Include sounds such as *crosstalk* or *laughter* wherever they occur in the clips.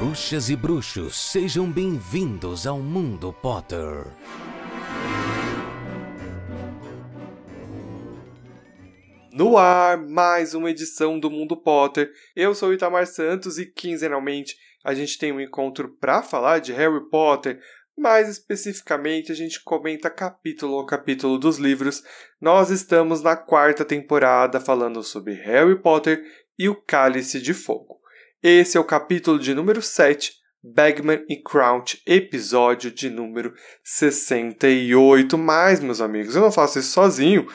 Bruxas e bruxos, sejam bem-vindos ao Mundo Potter. No ar, mais uma edição do Mundo Potter. Eu sou Itamar Santos e quinzenalmente a gente tem um encontro para falar de Harry Potter. Mais especificamente, a gente comenta capítulo a capítulo dos livros. Nós estamos na quarta temporada falando sobre Harry Potter e o Cálice de Fogo. Esse é o capítulo de número 7, Bagman e Crouch, episódio de número 68. Mas, meus amigos, eu não faço isso sozinho.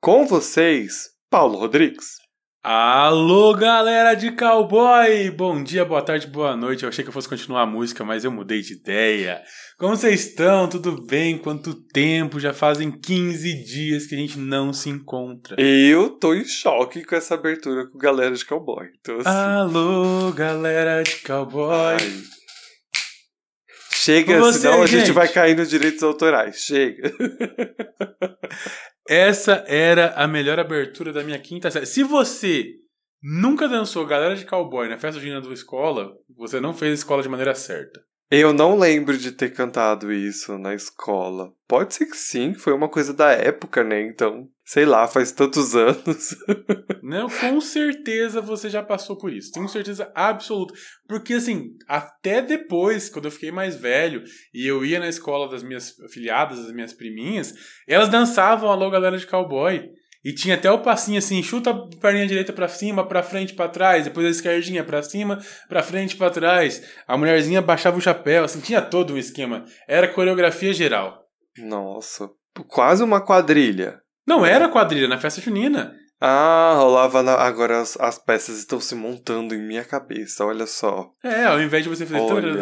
Com vocês, Paulo Rodrigues. Alô, galera de cowboy! Bom dia, boa tarde, boa noite. Eu achei que eu fosse continuar a música, mas eu mudei de ideia. Como vocês estão? Tudo bem? Quanto tempo? Já fazem 15 dias que a gente não se encontra. Eu tô em choque com essa abertura com galera de cowboy. Assim... Alô, galera de cowboy! Ai. Chega, você, senão a gente gente. vai cair nos direitos autorais. Chega. *laughs* Essa era a melhor abertura da minha quinta série. Se você nunca dançou Galera de Cowboy na festa junina da escola, você não fez a escola de maneira certa. Eu não lembro de ter cantado isso na escola. Pode ser que sim, foi uma coisa da época, né? Então, sei lá, faz tantos *laughs* anos. Não, com certeza você já passou por isso. Tenho certeza absoluta. Porque, assim, até depois, quando eu fiquei mais velho e eu ia na escola das minhas afiliadas, das minhas priminhas, elas dançavam Alô Galera de Cowboy. E tinha até o passinho assim, chuta a perninha direita pra cima, pra frente, pra trás, depois a esquerdinha pra cima, pra frente, pra trás. A mulherzinha baixava o chapéu, assim, tinha todo um esquema. Era coreografia geral. Nossa, quase uma quadrilha. Não era quadrilha, na festa junina. Ah, rolava na... Agora as, as peças estão se montando em minha cabeça, olha só. É, ao invés de você fazer. Olha.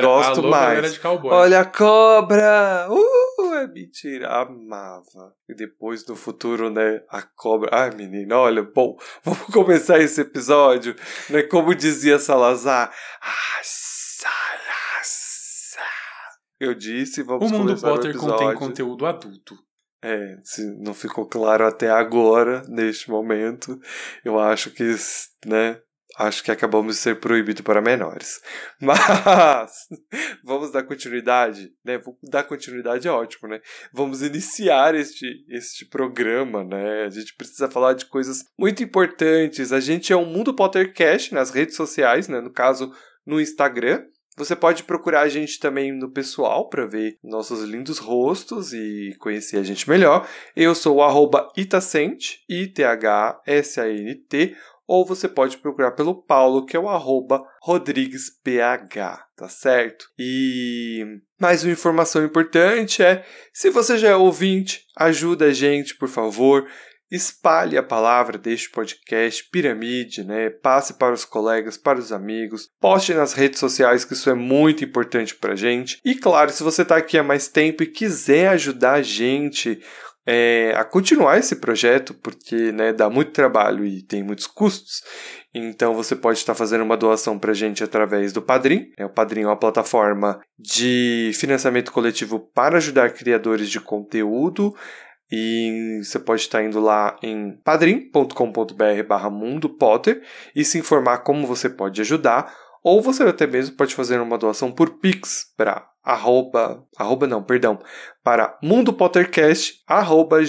Gosto mais. Olha a cobra! Uh, mentira, amava. E depois no futuro, né, a cobra. Ai, menina, olha, bom, *laughs* vamos começar esse episódio, né? Como dizia Salazar. Ah, Salazar. Eu disse, vamos o Mundo começar o Potter episódio. contém conteúdo adulto. É, se não ficou claro até agora, neste momento, eu acho que, né, acho que acabamos de ser proibido para menores. *laughs* Mas, vamos dar continuidade, né, dar continuidade é ótimo, né, vamos iniciar este, este programa, né, a gente precisa falar de coisas muito importantes, a gente é um Mundo Pottercast nas redes sociais, né, no caso, no Instagram, você pode procurar a gente também no pessoal para ver nossos lindos rostos e conhecer a gente melhor. Eu sou o arroba I-T-H-S-A-N-T, ou você pode procurar pelo Paulo, que é o arroba RodriguesPH, tá certo? E mais uma informação importante é, se você já é ouvinte, ajuda a gente, por favor. Espalhe a palavra deste podcast, Piramide, né? Passe para os colegas, para os amigos, poste nas redes sociais, que isso é muito importante para a gente. E claro, se você está aqui há mais tempo e quiser ajudar a gente é, a continuar esse projeto, porque né, dá muito trabalho e tem muitos custos, então você pode estar fazendo uma doação para a gente através do Padrim. É, o Padrim é uma plataforma de financiamento coletivo para ajudar criadores de conteúdo. E você pode estar indo lá em padrim.com.br barra Mundo Potter e se informar como você pode ajudar. Ou você até mesmo pode fazer uma doação por Pix para arroba, arroba não, perdão, para mundopottercast arroba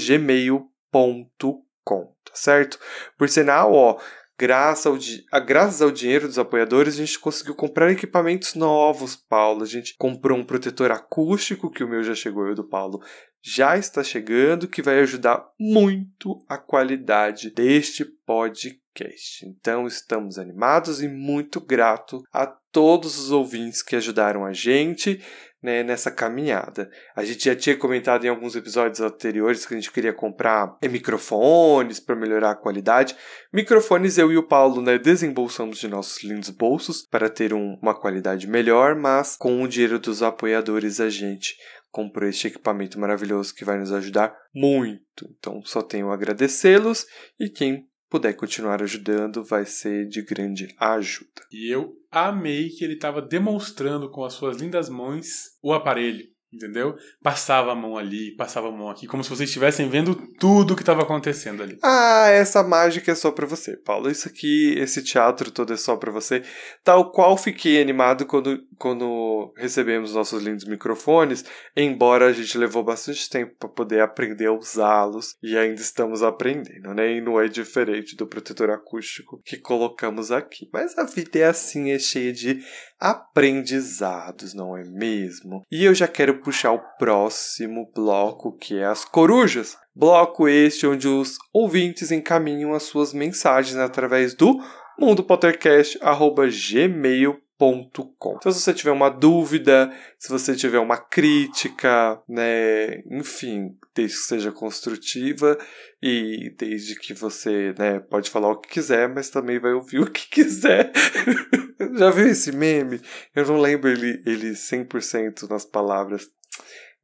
gmail.com, tá certo? Por sinal, ó, graças ao, a- graças ao dinheiro dos apoiadores, a gente conseguiu comprar equipamentos novos, Paulo. A gente comprou um protetor acústico, que o meu já chegou, e o do Paulo já está chegando, que vai ajudar muito a qualidade deste podcast. Então, estamos animados e muito grato a todos os ouvintes que ajudaram a gente né, nessa caminhada. A gente já tinha comentado em alguns episódios anteriores que a gente queria comprar microfones para melhorar a qualidade. Microfones eu e o Paulo né, desembolsamos de nossos lindos bolsos para ter um- uma qualidade melhor, mas com o dinheiro dos apoiadores a gente comprou este equipamento maravilhoso que vai nos ajudar muito. Então só tenho a agradecê-los e quem puder continuar ajudando vai ser de grande ajuda. E eu amei que ele estava demonstrando com as suas lindas mãos o aparelho. Entendeu? Passava a mão ali, passava a mão aqui, como se vocês estivessem vendo tudo que estava acontecendo ali. Ah, essa mágica é só pra você, Paulo. Isso aqui, esse teatro todo é só pra você. Tal qual fiquei animado quando, quando recebemos nossos lindos microfones, embora a gente levou bastante tempo para poder aprender a usá-los e ainda estamos aprendendo, né? E não é diferente do protetor acústico que colocamos aqui. Mas a vida é assim, é cheia de aprendizados, não é mesmo? E eu já quero puxar o próximo bloco, que é as corujas. Bloco este onde os ouvintes encaminham as suas mensagens através do mundopottercast.gmail.com então, se você tiver uma dúvida, se você tiver uma crítica, né, enfim, desde que seja construtiva e desde que você, né, pode falar o que quiser, mas também vai ouvir o que quiser. *laughs* Já viu esse meme? Eu não lembro ele, ele 100% nas palavras.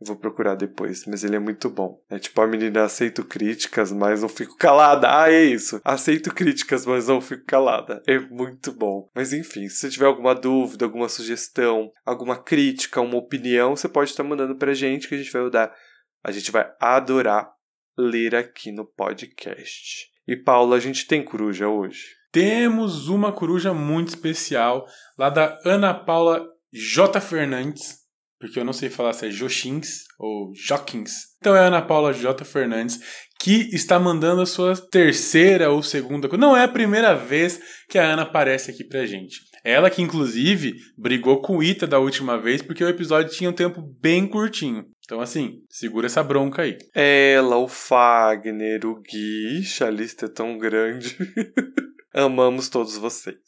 Vou procurar depois, mas ele é muito bom. É tipo a menina aceito críticas, mas não fico calada. Ah, é isso. Aceito críticas, mas não fico calada. É muito bom. Mas enfim, se você tiver alguma dúvida, alguma sugestão, alguma crítica, uma opinião, você pode estar mandando pra gente que a gente vai dar. A gente vai adorar ler aqui no podcast. E Paula, a gente tem coruja hoje? Temos uma coruja muito especial lá da Ana Paula J. Fernandes porque eu não sei falar se é Jochins ou Jockins. Então é a Ana Paula J. Fernandes que está mandando a sua terceira ou segunda. Não é a primeira vez que a Ana aparece aqui pra gente. Ela que, inclusive, brigou com o Ita da última vez porque o episódio tinha um tempo bem curtinho. Então, assim, segura essa bronca aí. Ela, o Fagner, o Gui, a lista é tão grande. *laughs* Amamos todos vocês.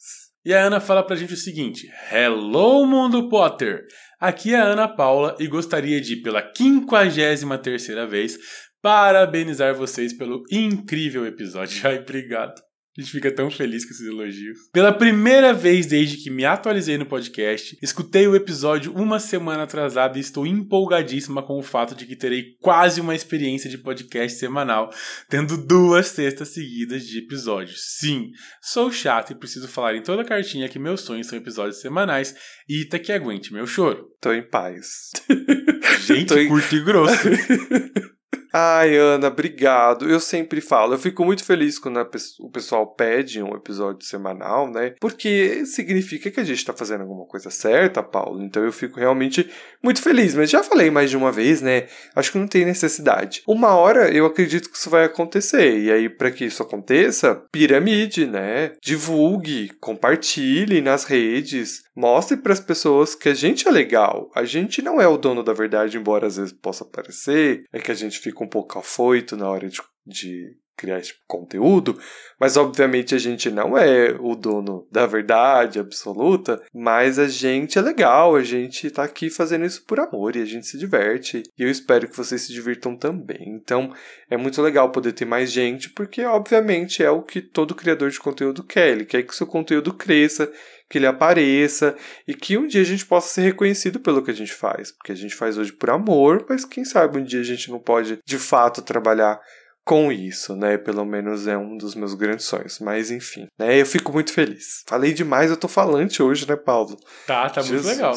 E a Ana fala pra gente o seguinte: Hello, Mundo Potter! Aqui é a Ana Paula e gostaria de, pela 53 terceira vez, parabenizar vocês pelo incrível episódio. *laughs* Ai, obrigado. A gente fica tão feliz com esses elogios. Pela primeira vez desde que me atualizei no podcast, escutei o episódio uma semana atrasada e estou empolgadíssima com o fato de que terei quase uma experiência de podcast semanal, tendo duas sextas seguidas de episódios. Sim, sou chato e preciso falar em toda a cartinha que meus sonhos são episódios semanais e Ita que aguente meu choro. Tô em paz. *laughs* Gente, em... curto e grosso. *laughs* Ai, Ana, obrigado. Eu sempre falo, eu fico muito feliz quando o pessoal pede um episódio semanal, né? Porque significa que a gente tá fazendo alguma coisa certa, Paulo. Então eu fico realmente muito feliz. Mas já falei mais de uma vez, né? Acho que não tem necessidade. Uma hora eu acredito que isso vai acontecer. E aí, para que isso aconteça, piramide, né? Divulgue, compartilhe nas redes, mostre para as pessoas que a gente é legal. A gente não é o dono da verdade, embora às vezes possa parecer. É que a gente fica um pouco afoito na hora de, de criar esse conteúdo, mas obviamente a gente não é o dono da verdade absoluta, mas a gente é legal, a gente tá aqui fazendo isso por amor e a gente se diverte. E eu espero que vocês se divirtam também. Então, é muito legal poder ter mais gente, porque obviamente é o que todo criador de conteúdo quer, ele quer que seu conteúdo cresça, que ele apareça e que um dia a gente possa ser reconhecido pelo que a gente faz, porque a gente faz hoje por amor, mas quem sabe um dia a gente não pode de fato trabalhar com isso, né? Pelo menos é um dos meus grandes sonhos. Mas enfim, né? Eu fico muito feliz. Falei demais, eu tô falante hoje, né, Paulo? Tá, tá Jesus. muito legal.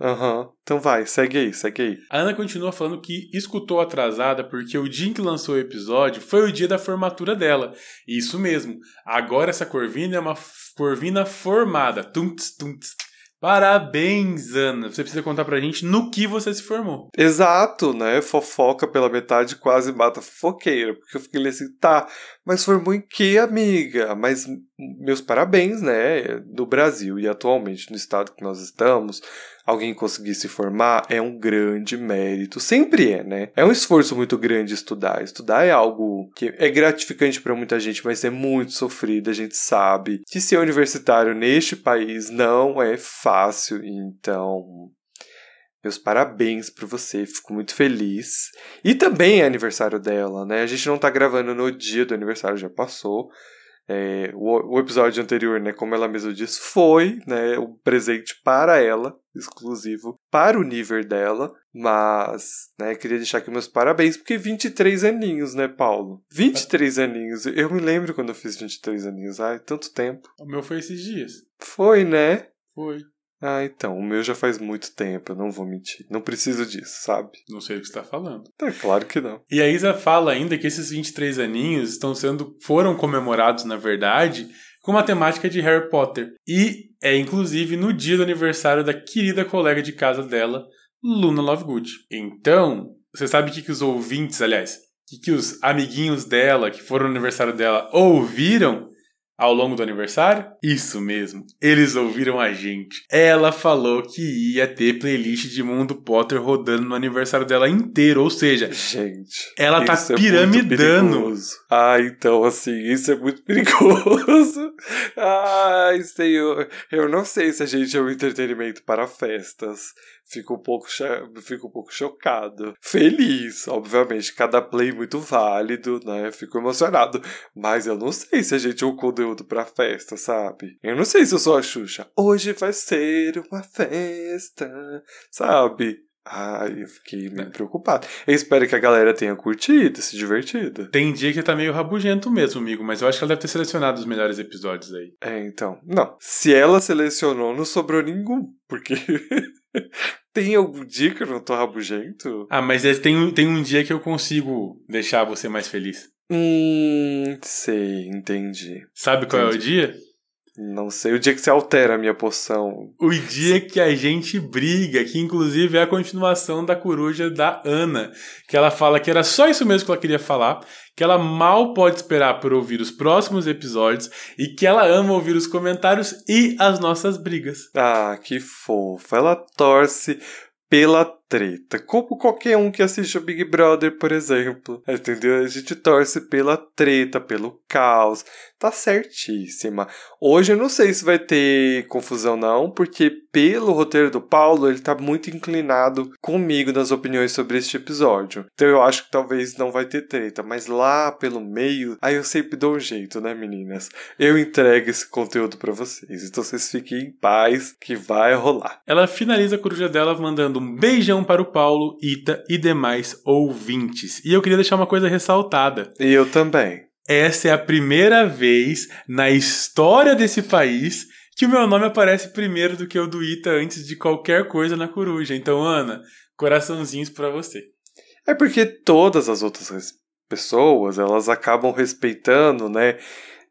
Aham. Uhum. Então vai, segue aí, segue aí. A Ana continua falando que escutou atrasada porque o dia em que lançou o episódio foi o dia da formatura dela. Isso mesmo. Agora essa corvina é uma corvina formada. Tunts, tunts. Parabéns, Ana. Você precisa contar pra gente no que você se formou. Exato, né? Fofoca pela metade quase mata fofoqueira. Porque eu fiquei assim, tá, mas formou em que, amiga? Mas meus parabéns, né? No Brasil e atualmente no estado que nós estamos, alguém conseguir se formar é um grande mérito. Sempre é, né? É um esforço muito grande estudar. Estudar é algo que é gratificante para muita gente, mas é muito sofrido. A gente sabe que ser universitário neste país não é fácil. Então, meus parabéns para você, fico muito feliz. E também é aniversário dela, né? A gente não tá gravando no dia do aniversário, já passou. É, o, o, episódio anterior, né, como ela mesma disse, foi né, um presente para ela, exclusivo para o nível dela, mas né, queria deixar aqui meus parabéns, porque 23 aninhos, né, Paulo? 23 aninhos, eu me lembro quando eu fiz 23 aninhos, ai, tanto tempo. O meu foi esses dias. Foi, né? Foi. Ah, então, o meu já faz muito tempo, eu não vou mentir. Não preciso disso, sabe? Não sei o que você tá falando. É claro que não. E a Isa fala ainda que esses 23 aninhos estão sendo foram comemorados, na verdade, com uma temática de Harry Potter. E é inclusive no dia do aniversário da querida colega de casa dela, Luna Lovegood. Então, você sabe o que, que os ouvintes, aliás, o que, que os amiguinhos dela, que foram no aniversário dela, ouviram? Ao longo do aniversário? Isso mesmo, eles ouviram a gente. Ela falou que ia ter playlist de Mundo Potter rodando no aniversário dela inteiro, ou seja, gente, ela tá piramidando. É ah, então assim, isso é muito *laughs* perigoso. ah, aí, eu, eu não sei se a gente é um entretenimento para festas. Fico um pouco, fico um pouco chocado. Feliz, obviamente, cada play muito válido, né? Fico emocionado. Mas eu não sei se a gente é um conteúdo pra festa, sabe? Eu não sei se eu sou a Xuxa. Hoje vai ser uma festa, sabe? Ai, eu fiquei meio preocupado. Eu espero que a galera tenha curtido, se divertido. Tem dia que tá meio rabugento mesmo, amigo, mas eu acho que ela deve ter selecionado os melhores episódios aí. É, então. Não. Se ela selecionou, não sobrou nenhum. Porque. *laughs* tem algum dia que eu não tô rabugento? Ah, mas é, tem, um, tem um dia que eu consigo deixar você mais feliz. Hum, sei, entendi. Sabe qual entendi. é o dia? Não sei, o dia que você altera a minha poção. O dia que a gente briga, que inclusive é a continuação da coruja da Ana. Que ela fala que era só isso mesmo que ela queria falar, que ela mal pode esperar por ouvir os próximos episódios e que ela ama ouvir os comentários e as nossas brigas. Ah, que fofa. Ela torce pela treta. Como qualquer um que assiste o Big Brother, por exemplo. Entendeu? A gente torce pela treta, pelo caos. Tá certíssima. Hoje eu não sei se vai ter confusão, não, porque pelo roteiro do Paulo, ele tá muito inclinado comigo nas opiniões sobre este episódio. Então eu acho que talvez não vai ter treta. Mas lá pelo meio, aí eu sempre dou um jeito, né, meninas? Eu entrego esse conteúdo para vocês. Então vocês fiquem em paz que vai rolar. Ela finaliza a coruja dela mandando um beijão para o Paulo, Ita e demais ouvintes. E eu queria deixar uma coisa ressaltada. E eu também. Essa é a primeira vez na história desse país que o meu nome aparece primeiro do que o do Ita antes de qualquer coisa na coruja. Então, Ana, coraçãozinhos para você. É porque todas as outras pessoas, elas acabam respeitando, né?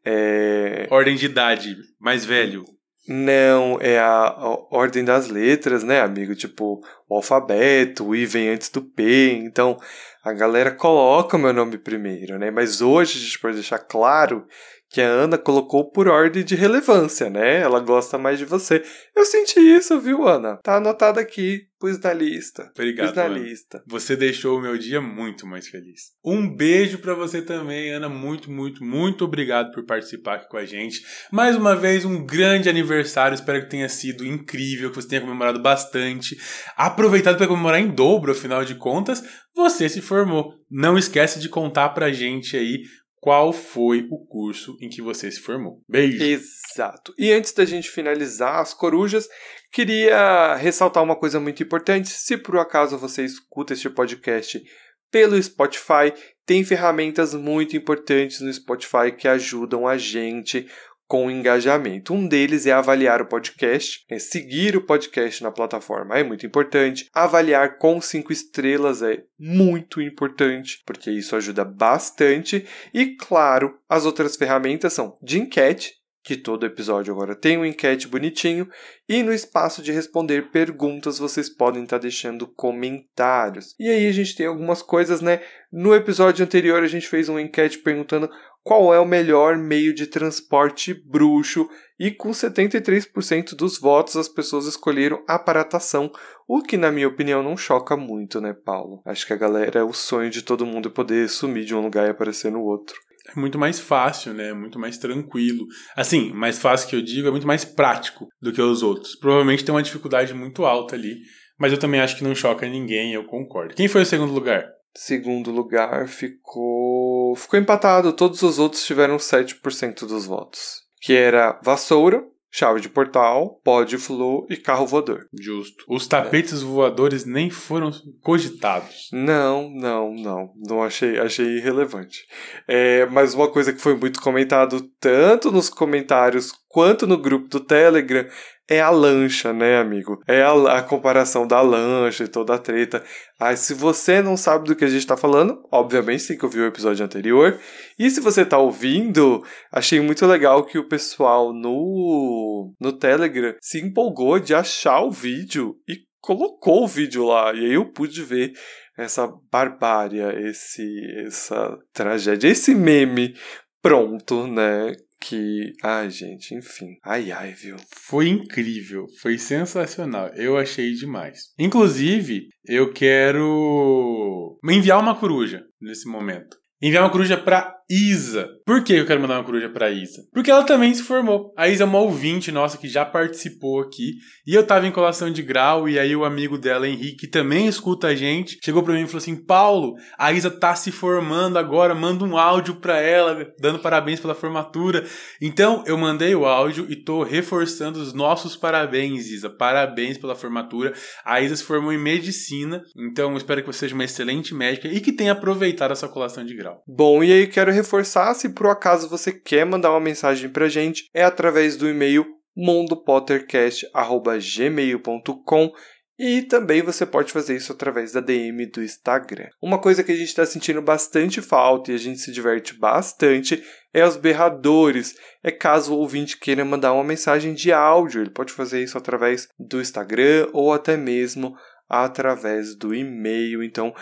É... Ordem de idade, mais velho. Não, é a, ordem das letras, né, amigo? Tipo, o alfabeto, o I vem antes do P. Então, a galera coloca o meu nome primeiro, né? Mas hoje a gente pode deixar claro que a Ana colocou por ordem de relevância, né? Ela gosta mais de você. Eu senti isso, viu, Ana? Tá anotado aqui, pus na lista. Obrigado, pus na Ana. lista. Você deixou o meu dia muito mais feliz. Um beijo para você também, Ana. Muito, muito, muito obrigado por participar aqui com a gente. Mais uma vez, um grande aniversário. Espero que tenha sido incrível, que você tenha comemorado bastante. Aproveitado para comemorar em dobro, afinal de contas, você se formou. Não esquece de contar pra gente aí qual foi o curso em que você se formou. Beijo! Exato. E antes da gente finalizar as corujas, queria ressaltar uma coisa muito importante. Se por acaso você escuta este podcast pelo Spotify, tem ferramentas muito importantes no Spotify que ajudam a gente com engajamento. Um deles é avaliar o podcast, é seguir o podcast na plataforma é muito importante. Avaliar com cinco estrelas é muito importante, porque isso ajuda bastante. E claro, as outras ferramentas são de enquete, que todo episódio agora tem um enquete bonitinho, e no espaço de responder perguntas vocês podem estar deixando comentários. E aí a gente tem algumas coisas, né? No episódio anterior a gente fez uma enquete perguntando qual é o melhor meio de transporte bruxo e com 73% dos votos as pessoas escolheram aparatação, o que na minha opinião não choca muito, né, Paulo? Acho que a galera é o sonho de todo mundo poder sumir de um lugar e aparecer no outro. É muito mais fácil, né? Muito mais tranquilo. Assim, mais fácil que eu digo, é muito mais prático do que os outros. Provavelmente tem uma dificuldade muito alta ali, mas eu também acho que não choca ninguém, eu concordo. Quem foi o segundo lugar? Segundo lugar ficou. Ficou empatado, todos os outros tiveram 7% dos votos. Que era vassoura, chave de portal, pó de flor e carro voador. Justo. Os tapetes é. voadores nem foram cogitados. Não, não, não. Não achei, achei irrelevante. É, mas uma coisa que foi muito comentado tanto nos comentários quanto no grupo do Telegram é a lancha, né, amigo? É a, a, comparação da lancha e toda a treta. Aí, se você não sabe do que a gente tá falando, obviamente tem que ouvir o episódio anterior. E se você tá ouvindo, achei muito legal que o pessoal no, no Telegram se empolgou de achar o vídeo e colocou o vídeo lá. E aí eu pude ver essa barbárie, esse, essa tragédia, esse meme pronto, né? Que. Ai, gente, enfim. Ai, ai, viu? Foi incrível. Foi sensacional. Eu achei demais. Inclusive, eu quero enviar uma coruja nesse momento. Enviar uma coruja pra Isa. Por que eu quero mandar uma coruja pra Isa? Porque ela também se formou. A Isa é uma ouvinte nossa que já participou aqui. E eu tava em colação de grau, e aí o amigo dela, Henrique, que também escuta a gente, chegou pra mim e falou assim: Paulo, a Isa tá se formando agora, manda um áudio pra ela, dando parabéns pela formatura. Então eu mandei o áudio e tô reforçando os nossos parabéns, Isa. Parabéns pela formatura. A Isa se formou em medicina, então espero que você seja uma excelente médica e que tenha aproveitado essa colação de grau. Bom, e aí quero reforçar, se por acaso você quer mandar uma mensagem pra gente, é através do e-mail mondopottercast.gmail.com e também você pode fazer isso através da DM do Instagram. Uma coisa que a gente está sentindo bastante falta e a gente se diverte bastante é os berradores. É caso o ouvinte queira mandar uma mensagem de áudio, ele pode fazer isso através do Instagram ou até mesmo através do e-mail. Então,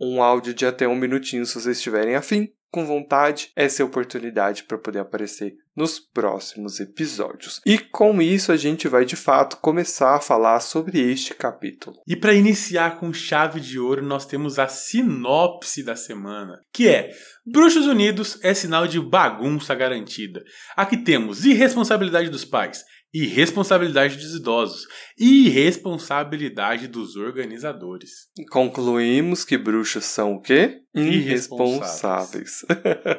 um áudio de até um minutinho se vocês estiverem afim com vontade, essa é a oportunidade para poder aparecer nos próximos episódios. E com isso a gente vai de fato começar a falar sobre este capítulo. E para iniciar com chave de ouro, nós temos a sinopse da semana, que é Bruxos Unidos é sinal de bagunça garantida. Aqui temos irresponsabilidade dos pais, irresponsabilidade dos idosos e irresponsabilidade dos organizadores. Concluímos que bruxos são o quê? Irresponsáveis.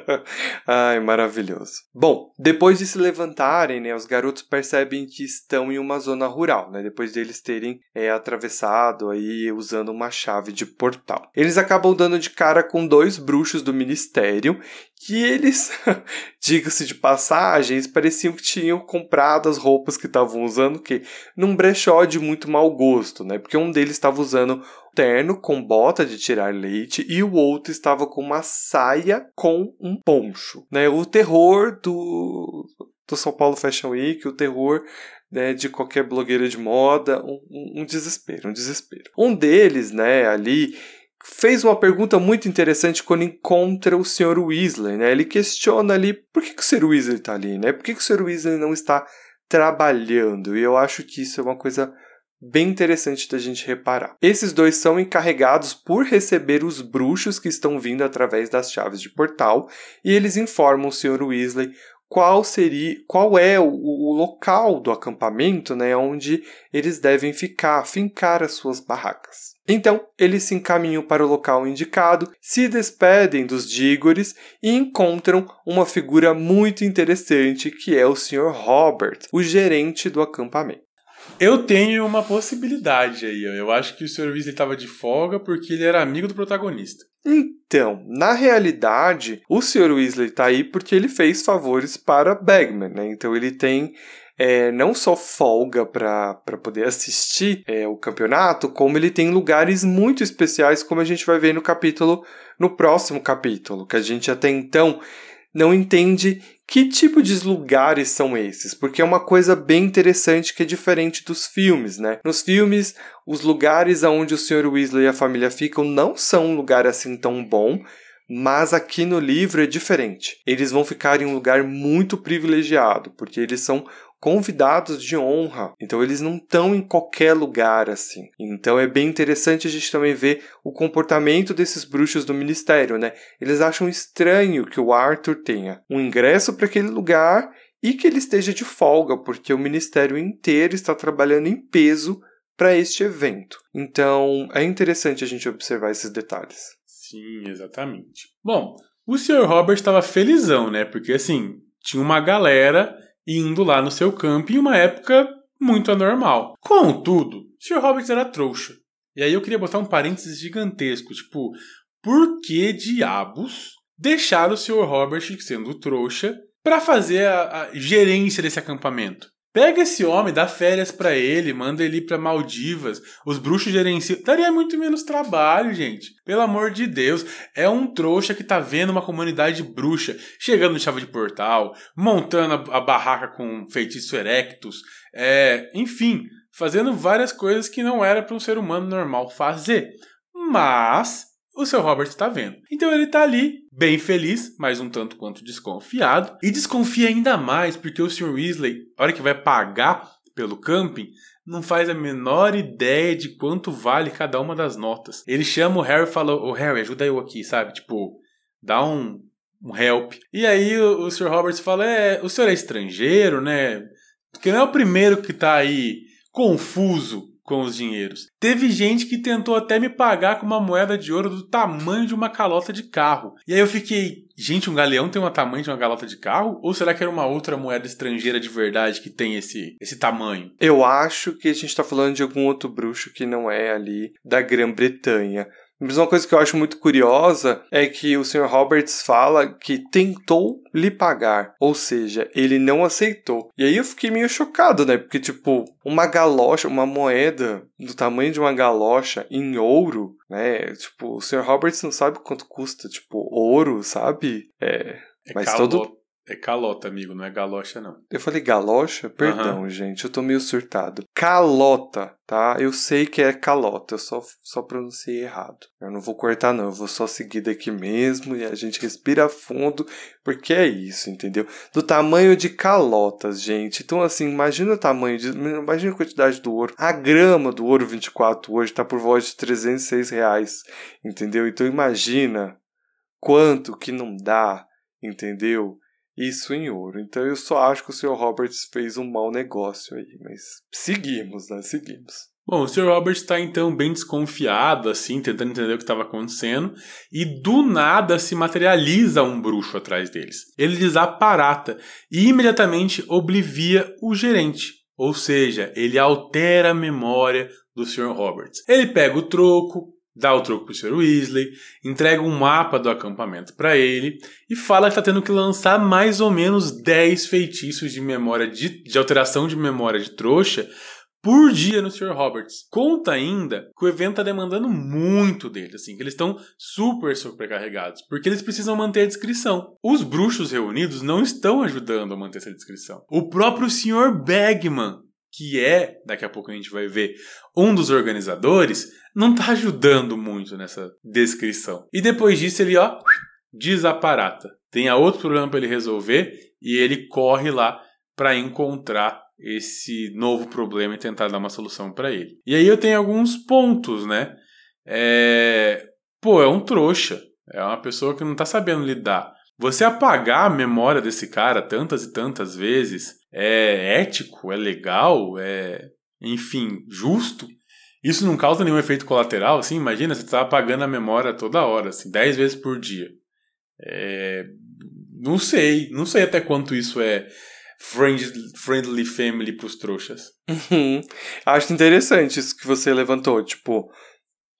*laughs* Ai, maravilhoso. Bom, depois de se levantarem, né, os garotos percebem que estão em uma zona rural, né, depois deles terem é, atravessado aí usando uma chave de portal. Eles acabam dando de cara com dois bruxos do ministério que eles, *laughs* diga-se de passagens, pareciam que tinham comprado as roupas que estavam usando que num brechó de muito mau gosto, né? Porque um deles estava usando terno com bota de tirar leite e o outro estava com uma saia com um poncho, né? O terror do do São Paulo Fashion Week, o terror né, de qualquer blogueira de moda, um, um, desespero, um desespero. Um deles, né, ali fez uma pergunta muito interessante quando encontra o Sr. Weasley, né? Ele questiona ali por que, que o Sr. Weasley está ali, né? Por que, que o Sr. Weasley não está trabalhando? E eu acho que isso é uma coisa bem interessante da gente reparar. Esses dois são encarregados por receber os bruxos que estão vindo através das chaves de portal e eles informam o Sr. Weasley qual seria, qual é o, o, local do acampamento, né, onde eles devem ficar, fincar as suas barracas. Então, eles se encaminham para o local indicado, se despedem dos Dígores e encontram uma figura muito interessante que é o Sr. Robert, o gerente do acampamento. Eu tenho uma possibilidade aí. Eu acho que o Sr. Weasley estava de folga porque ele era amigo do protagonista. Então, na realidade, o Sr. Weasley está aí porque ele fez favores para Bagman, né? Então ele tem é, não só folga para poder assistir é, o campeonato, como ele tem lugares muito especiais, como a gente vai ver no capítulo, no próximo capítulo, que a gente até então não entende que tipo de lugares são esses? Porque é uma coisa bem interessante que é diferente dos filmes, né? Nos filmes, os lugares aonde o Sr. Weasley e a família ficam não são um lugar assim tão bom, mas aqui no livro é diferente. Eles vão ficar em um lugar muito privilegiado, porque eles são convidados de honra. Então eles não estão em qualquer lugar assim. Então é bem interessante a gente também ver o comportamento desses bruxos do ministério, né? Eles acham estranho que o Arthur tenha um ingresso para aquele lugar e que ele esteja de folga, porque o ministério inteiro está trabalhando em peso para este evento. Então é interessante a gente observar esses detalhes. Sim, exatamente. Bom, o Sr. Robert estava felizão, né? Porque assim, tinha uma galera indo lá no seu campo em uma época muito anormal. Contudo, Sr. Roberts era trouxa. E aí eu queria botar um parênteses gigantesco, tipo, por que diabos deixar o Sr. Robert sendo trouxa para fazer a, a, gerência desse acampamento? Pega esse homem, dá férias para ele, manda ele pra Maldivas. Os bruxos gerenciam. Daria muito menos trabalho, gente. Pelo amor de Deus. É um trouxa que tá vendo uma comunidade bruxa chegando no chave de portal, montando a, a barraca com feitiço erectus. É, enfim, fazendo várias coisas que não era para um ser humano normal fazer. Mas o seu Robert está vendo. Então ele está ali, bem feliz, mas um tanto quanto desconfiado. E desconfia ainda mais porque o Sr. Weasley, a hora que vai pagar pelo camping, não faz a menor ideia de quanto vale cada uma das notas. Ele chama o Harry e fala: Ô Harry, ajuda eu aqui, sabe? Tipo, dá um, um help. E aí o, o Sr. Roberts fala: É, o senhor é estrangeiro, né? Porque não é o primeiro que tá aí confuso com os dinheiros. Teve gente que tentou até me pagar com uma moeda de ouro do tamanho de uma calota de carro. E aí eu fiquei, gente, um galeão tem o tamanho de uma calota de carro? Ou será que era uma outra moeda estrangeira de verdade que tem esse, esse tamanho? Eu acho que a gente tá falando de algum outro bruxo que não é ali da Grã-Bretanha. Mas uma coisa que eu acho muito curiosa é que o Sr. Roberts fala que tentou lhe pagar, ou seja, ele não aceitou. E aí eu fiquei meio chocado, né? Porque, tipo, uma galocha, uma moeda do tamanho de uma galocha em ouro, né? Tipo, o Sr. Roberts não sabe quanto custa, tipo, ouro, sabe? É. É mas calota, todo. É calota, amigo, não é galocha, não. Eu falei galocha? Perdão, gente, eu tô meio surtado. Calota, tá? Eu sei que é calota, eu só, só pronunciei errado. Eu não vou cortar, não, eu vou só seguir daqui mesmo e a gente respira fundo, porque é isso, entendeu? Do tamanho de calotas, gente. Então, assim, imagina o tamanho, de, imagina a quantidade do ouro. A grama do ouro 24 hoje tá por volta de 306 reais, entendeu? Então, imagina quanto que não dá, entendeu? Isso em ouro. Então eu só acho que o Sr. Roberts fez um mau negócio aí, mas seguimos, né? Seguimos. Bom, o Sr. Robert está então bem desconfiado, assim, tentando entender o que estava acontecendo, e do nada se materializa um bruxo atrás deles. Ele desaparata e imediatamente oblivia o gerente, ou seja, ele altera a memória do Sr. Roberts. Ele pega o troco, dá o troco pro Sr. Weasley, entrega um mapa do acampamento para ele e fala que está tendo que lançar mais ou menos 10 feitiços de memória de, de alteração de memória de trouxa por dia no Sr. Roberts. Conta ainda que o evento está demandando muito dele, assim, que eles estão super sobrecarregados, porque eles precisam manter a descrição. Os bruxos reunidos não estão ajudando a manter essa descrição. O próprio Sr. Bagman, que é, daqui a pouco a gente vai ver, um dos organizadores, não tá ajudando muito nessa descrição. E depois disso ele, ó, desaparata. Tem outro problema para ele resolver e ele corre lá para encontrar esse novo problema e tentar dar uma solução para ele. E aí eu tenho alguns pontos, né? É... Pô, é um trouxa. É uma pessoa que não tá sabendo lidar. Você apagar a memória desse cara tantas e tantas vezes é ético, é legal, é, enfim, justo? Isso não causa nenhum efeito colateral, assim? Imagina, você está apagando a memória toda hora, assim, 10 vezes por dia. É... Não sei, não sei até quanto isso é friendly, friendly family pros trouxas. *laughs* Acho interessante isso que você levantou, tipo,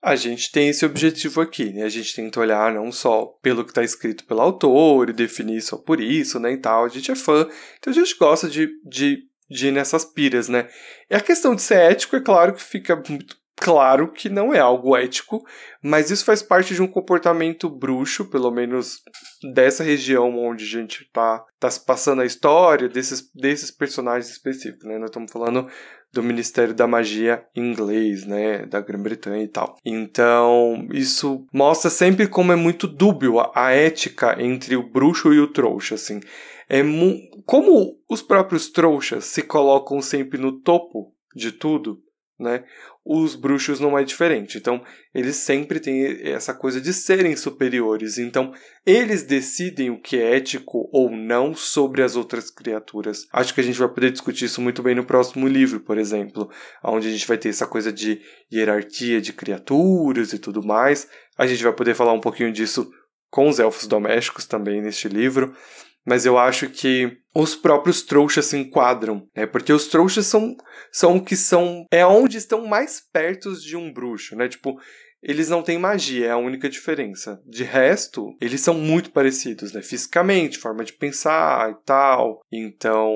a gente tem esse objetivo aqui, né? A gente tenta olhar não só pelo que está escrito pelo autor e definir só por isso, né, e tal. A gente é fã, então a gente gosta de, de, de ir nessas piras, né? E a questão de ser ético, é claro que fica muito claro que não é algo ético, mas isso faz parte de um comportamento bruxo, pelo menos dessa região onde a gente está tá se passando a história desses, desses personagens específicos, né? Nós estamos falando do Ministério da Magia inglês, né, da Grã-Bretanha e tal. Então, isso mostra sempre como é muito dúbio a, a ética entre o bruxo e o trouxa, assim. É como os próprios trouxas se colocam sempre no topo de tudo, né? Os bruxos não é diferente. Então, eles sempre têm essa coisa de serem superiores. Então, eles decidem o que é ético ou não sobre as outras criaturas. Acho que a gente vai poder discutir isso muito bem no próximo livro, por exemplo, onde a gente vai ter essa coisa de hierarquia de criaturas e tudo mais. A gente vai poder falar um pouquinho disso com os elfos domésticos também neste livro mas eu acho que os próprios trouxas se enquadram, né? Porque os trouxas são são o que são é onde estão mais perto de um bruxo, né? Tipo, eles não têm magia, é a única diferença. De resto, eles são muito parecidos, né? Fisicamente, forma de pensar e tal. Então,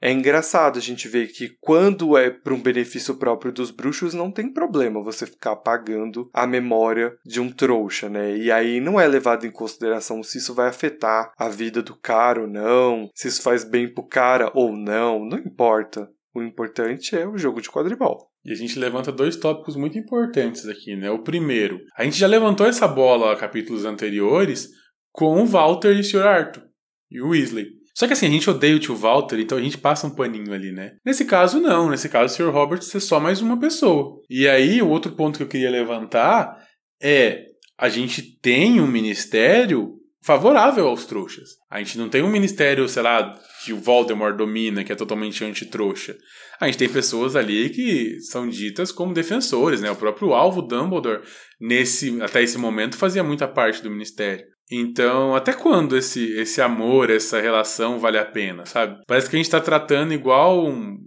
é engraçado a gente ver que quando é para um benefício próprio dos bruxos, não tem problema você ficar apagando a memória de um trouxa, né? E aí não é levado em consideração se isso vai afetar a vida do cara ou não, se isso faz bem pro cara ou não, não importa. O importante é o jogo de quadribol. E a gente levanta dois tópicos muito importantes aqui, né? O primeiro, a gente já levantou essa bola capítulos anteriores com o Walter e o Sr. Arthur e o Weasley. Só que assim, a gente odeia o tio Walter, então a gente passa um paninho ali, né? Nesse caso, não. Nesse caso, o Sr. Roberts é só mais uma pessoa. E aí, o outro ponto que eu queria levantar é: a gente tem um ministério favorável aos trouxas. A gente não tem um ministério, sei lá, que o Voldemort domina, que é totalmente anti-trouxa. A gente tem pessoas ali que são ditas como defensores, né? O próprio alvo Dumbledore, nesse, até esse momento, fazia muita parte do ministério. Então, até quando esse, esse amor, essa relação vale a pena, sabe? Parece que a gente tá tratando igual um,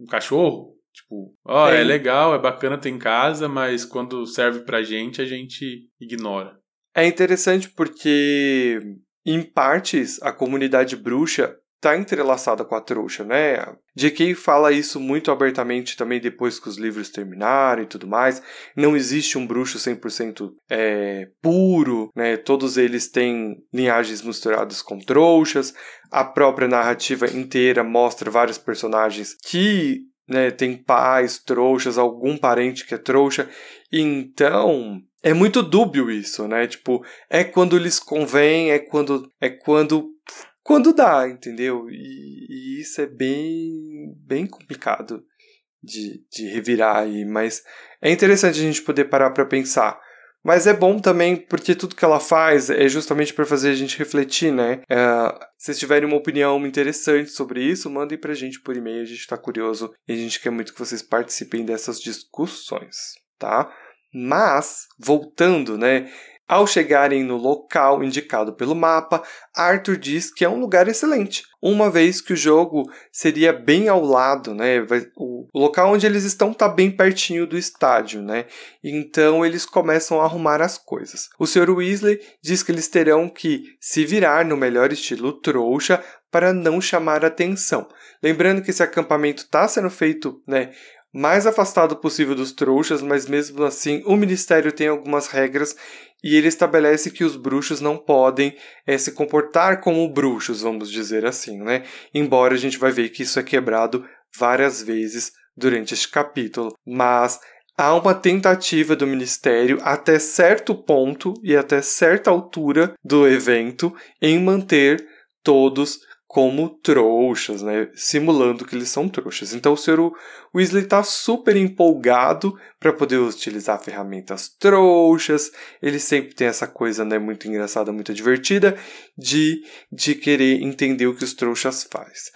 um cachorro. Tipo, ó, oh, é legal, é bacana ter em casa, mas quando serve pra gente, a gente ignora. É interessante porque, em partes, a comunidade bruxa está entrelaçada com a trouxa, né? J.K. fala isso muito abertamente também depois que os livros terminaram e tudo mais. Não existe um bruxo 100% é, puro, né? Todos eles têm linhagens misturadas com trouxas. A própria narrativa inteira mostra vários personagens que né, tem pais trouxas, algum parente que é trouxa. Então, é muito dúbio isso, né? Tipo, é quando lhes convém, é quando é quando quando dá, entendeu? E, e isso é bem, bem complicado de, de revirar aí, mas é interessante a gente poder parar para pensar. Mas é bom também porque tudo que ela faz é justamente para fazer a gente refletir, né? É, se vocês tiverem uma opinião interessante sobre isso, mandem pra gente por e-mail, a gente tá curioso e a gente quer muito que vocês participem dessas discussões, tá? Mas, voltando, né? Ao chegarem no local indicado pelo mapa, Arthur diz que é um lugar excelente, uma vez que o jogo seria bem ao lado, né? O local onde eles estão está bem pertinho do estádio, né? Então eles começam a arrumar as coisas. O Sr. Weasley diz que eles terão que se virar no melhor estilo trouxa para não chamar atenção. Lembrando que esse acampamento está sendo feito, né, mais afastado possível dos trouxas, mas mesmo assim o ministério tem algumas regras e ele estabelece que os bruxos não podem é, se comportar como bruxos, vamos dizer assim, né? Embora a gente vai ver que isso é quebrado várias vezes durante este capítulo, mas há uma tentativa do ministério até certo ponto e até certa altura do evento em manter todos como trouxas, né? Simulando que eles são trouxas. Então o Sr. Weasley está super empolgado para poder utilizar ferramentas trouxas. Ele sempre tem essa coisa, né, muito engraçada, muito divertida de de querer entender o que os trouxas faz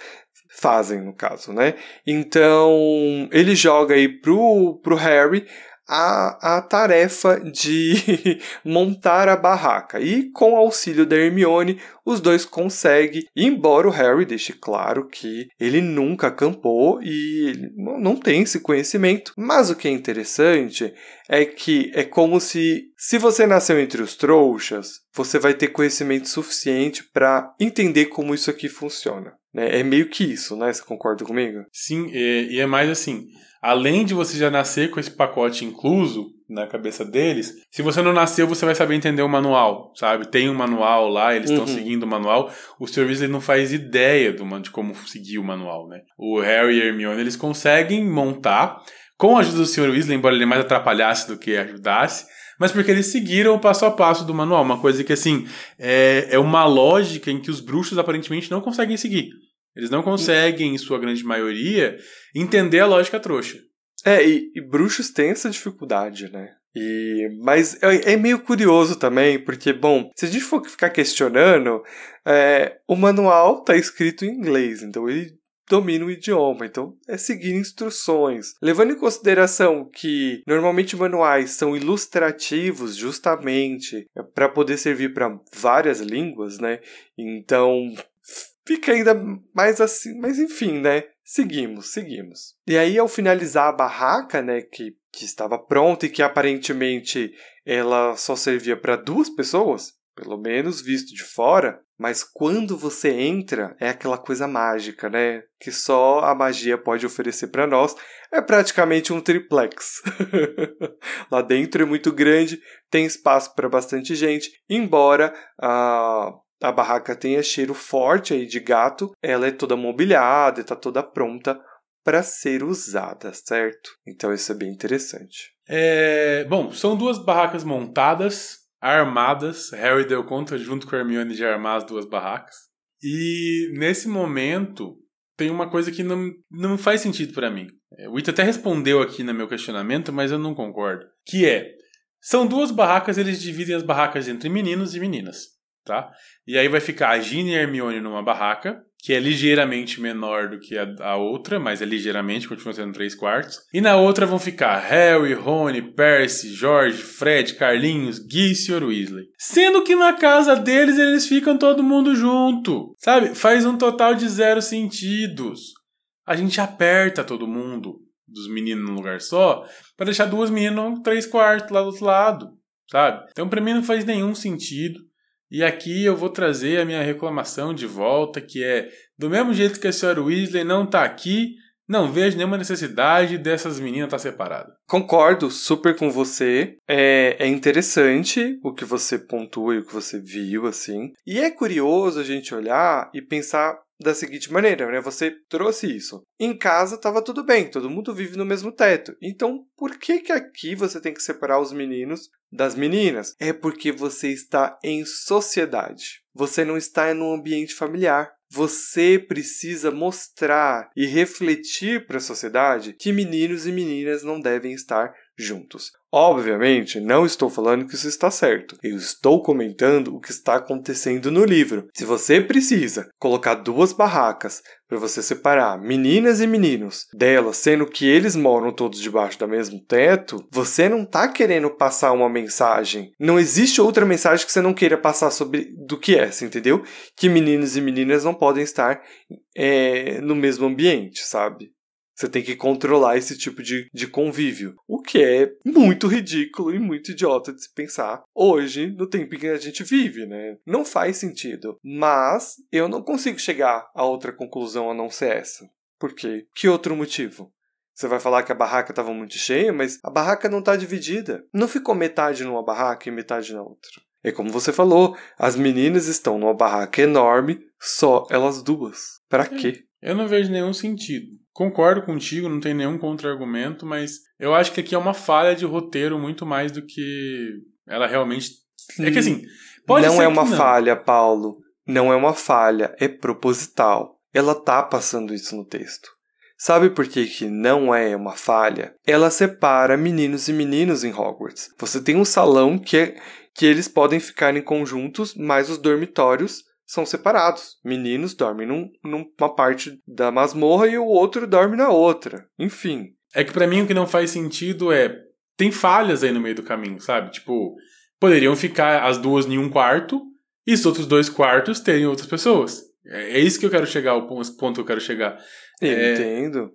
fazem no caso, né? Então ele joga aí pro, pro Harry a, a tarefa de *laughs* montar a barraca. E com auxílio da Hermione, os dois conseguem, embora o Harry deixe claro que ele nunca acampou e não tem esse conhecimento. Mas o que é interessante é que é como se, se você nasceu entre os trouxas, você vai ter conhecimento suficiente para entender como isso aqui funciona. Né? É meio que isso, né? Você concorda comigo? Sim, e é mais assim além de você já nascer com esse pacote incluso na cabeça deles, se você não nasceu, você vai saber entender o manual, sabe? Tem um manual lá, eles estão uhum. seguindo o manual. O Sr. Weasley não faz ideia do, de como seguir o manual, né? O Harry e a Hermione, eles conseguem montar, com a ajuda do Sr. Weasley, embora ele mais atrapalhasse do que ajudasse, mas porque eles seguiram o passo a passo do manual. Uma coisa que, assim, é, é uma lógica em que os bruxos aparentemente não conseguem seguir. Eles não conseguem, em sua grande maioria, entender a lógica trouxa. É, e, e bruxos têm essa dificuldade, né? E, mas é, é, meio curioso também, porque, bom, se a gente for ficar questionando, é, o manual tá escrito em inglês, então ele domina o idioma, então é seguir instruções. Levando em consideração que normalmente manuais são ilustrativos justamente para poder servir para várias línguas, né? Então fica ainda mais assim, mas enfim, né? Seguimos, seguimos. E aí, ao finalizar a barraca, né, que, que estava pronta e que aparentemente ela só servia para duas pessoas, pelo menos visto de fora, mas quando você entra, é aquela coisa mágica, né? Que só a magia pode oferecer para nós. É praticamente um triplex. *laughs* Lá dentro é muito grande, tem espaço para bastante gente, embora a a barraca tenha cheiro forte aí de gato, ela é toda mobiliada, está toda pronta para ser usada, certo? Então isso é bem interessante. É, bom, são duas barracas montadas, armadas. Harry deu conta junto com a Hermione de armar as duas barracas. E nesse momento tem uma coisa que não, não faz sentido para mim. É, o Ita até respondeu aqui no meu questionamento, mas eu não concordo. Que é, são duas barracas, eles dividem as barracas entre meninos e meninas tá? E aí vai ficar a Ginny e a Hermione numa barraca, que é ligeiramente menor do que a, a, outra, mas é ligeiramente, continua sendo 3 quartos. E na outra vão ficar Harry, Rony, Percy, George, Fred, Carlinhos, Gui e Sr. Weasley. Sendo que na casa deles eles ficam todo mundo junto, sabe? Faz um total de zero sentidos. A gente aperta todo mundo dos meninos num lugar só para deixar duas meninas três quartos lá do outro lado, sabe? Então para mim não faz nenhum sentido. E aqui eu vou trazer a minha reclamação de volta, que é do mesmo jeito que a senhora Weasley não está aqui, não vejo nenhuma necessidade dessas meninas estar tá separadas. Concordo super com você. É, é interessante o que você pontua e o que você viu, assim. E é curioso a gente olhar e pensar da seguinte maneira, né? Você trouxe isso. Em casa estava tudo bem, todo mundo vive no mesmo teto. Então, por que que aqui você tem que separar os meninos das meninas? É porque você está em sociedade. Você não está em um ambiente familiar. Você precisa mostrar e refletir para a sociedade que meninos e meninas não devem estar juntos. Obviamente, não estou falando que isso está certo. Eu estou comentando o que está acontecendo no livro. Se você precisa colocar duas barracas para você separar meninas e meninos delas, sendo que eles moram todos debaixo do mesmo teto, você não está querendo passar uma mensagem. Não existe outra mensagem que você não queira passar sobre do que essa, entendeu? Que meninos e meninas não podem estar é, no mesmo ambiente, sabe? Você tem que controlar esse tipo de, de convívio. O que é muito ridículo e muito idiota de se pensar hoje, no tempo em que a gente vive, né? Não faz sentido. Mas eu não consigo chegar a outra conclusão a não ser essa. Por quê? Que outro motivo? Você vai falar que a barraca estava muito cheia, mas a barraca não está dividida. Não ficou metade numa barraca e metade na outra. É como você falou, as meninas estão numa barraca enorme, só elas duas. Para é, quê? Eu não vejo nenhum sentido. Concordo contigo, não tem nenhum contra-argumento, mas eu acho que aqui é uma falha de roteiro muito mais do que ela realmente. É que assim. Pode não é uma não. falha, Paulo. Não é uma falha, é proposital. Ela tá passando isso no texto. Sabe por que, que não é uma falha? Ela separa meninos e meninos em Hogwarts. Você tem um salão que, é, que eles podem ficar em conjuntos, mas os dormitórios são separados. Meninos dormem num, numa parte da masmorra e o outro dorme na outra. Enfim. É que para mim o que não faz sentido é. Tem falhas aí no meio do caminho, sabe? Tipo, poderiam ficar as duas em um quarto e os outros dois quartos terem outras pessoas. É, é isso que eu quero chegar, o ponto que eu quero chegar. Eu é... entendo.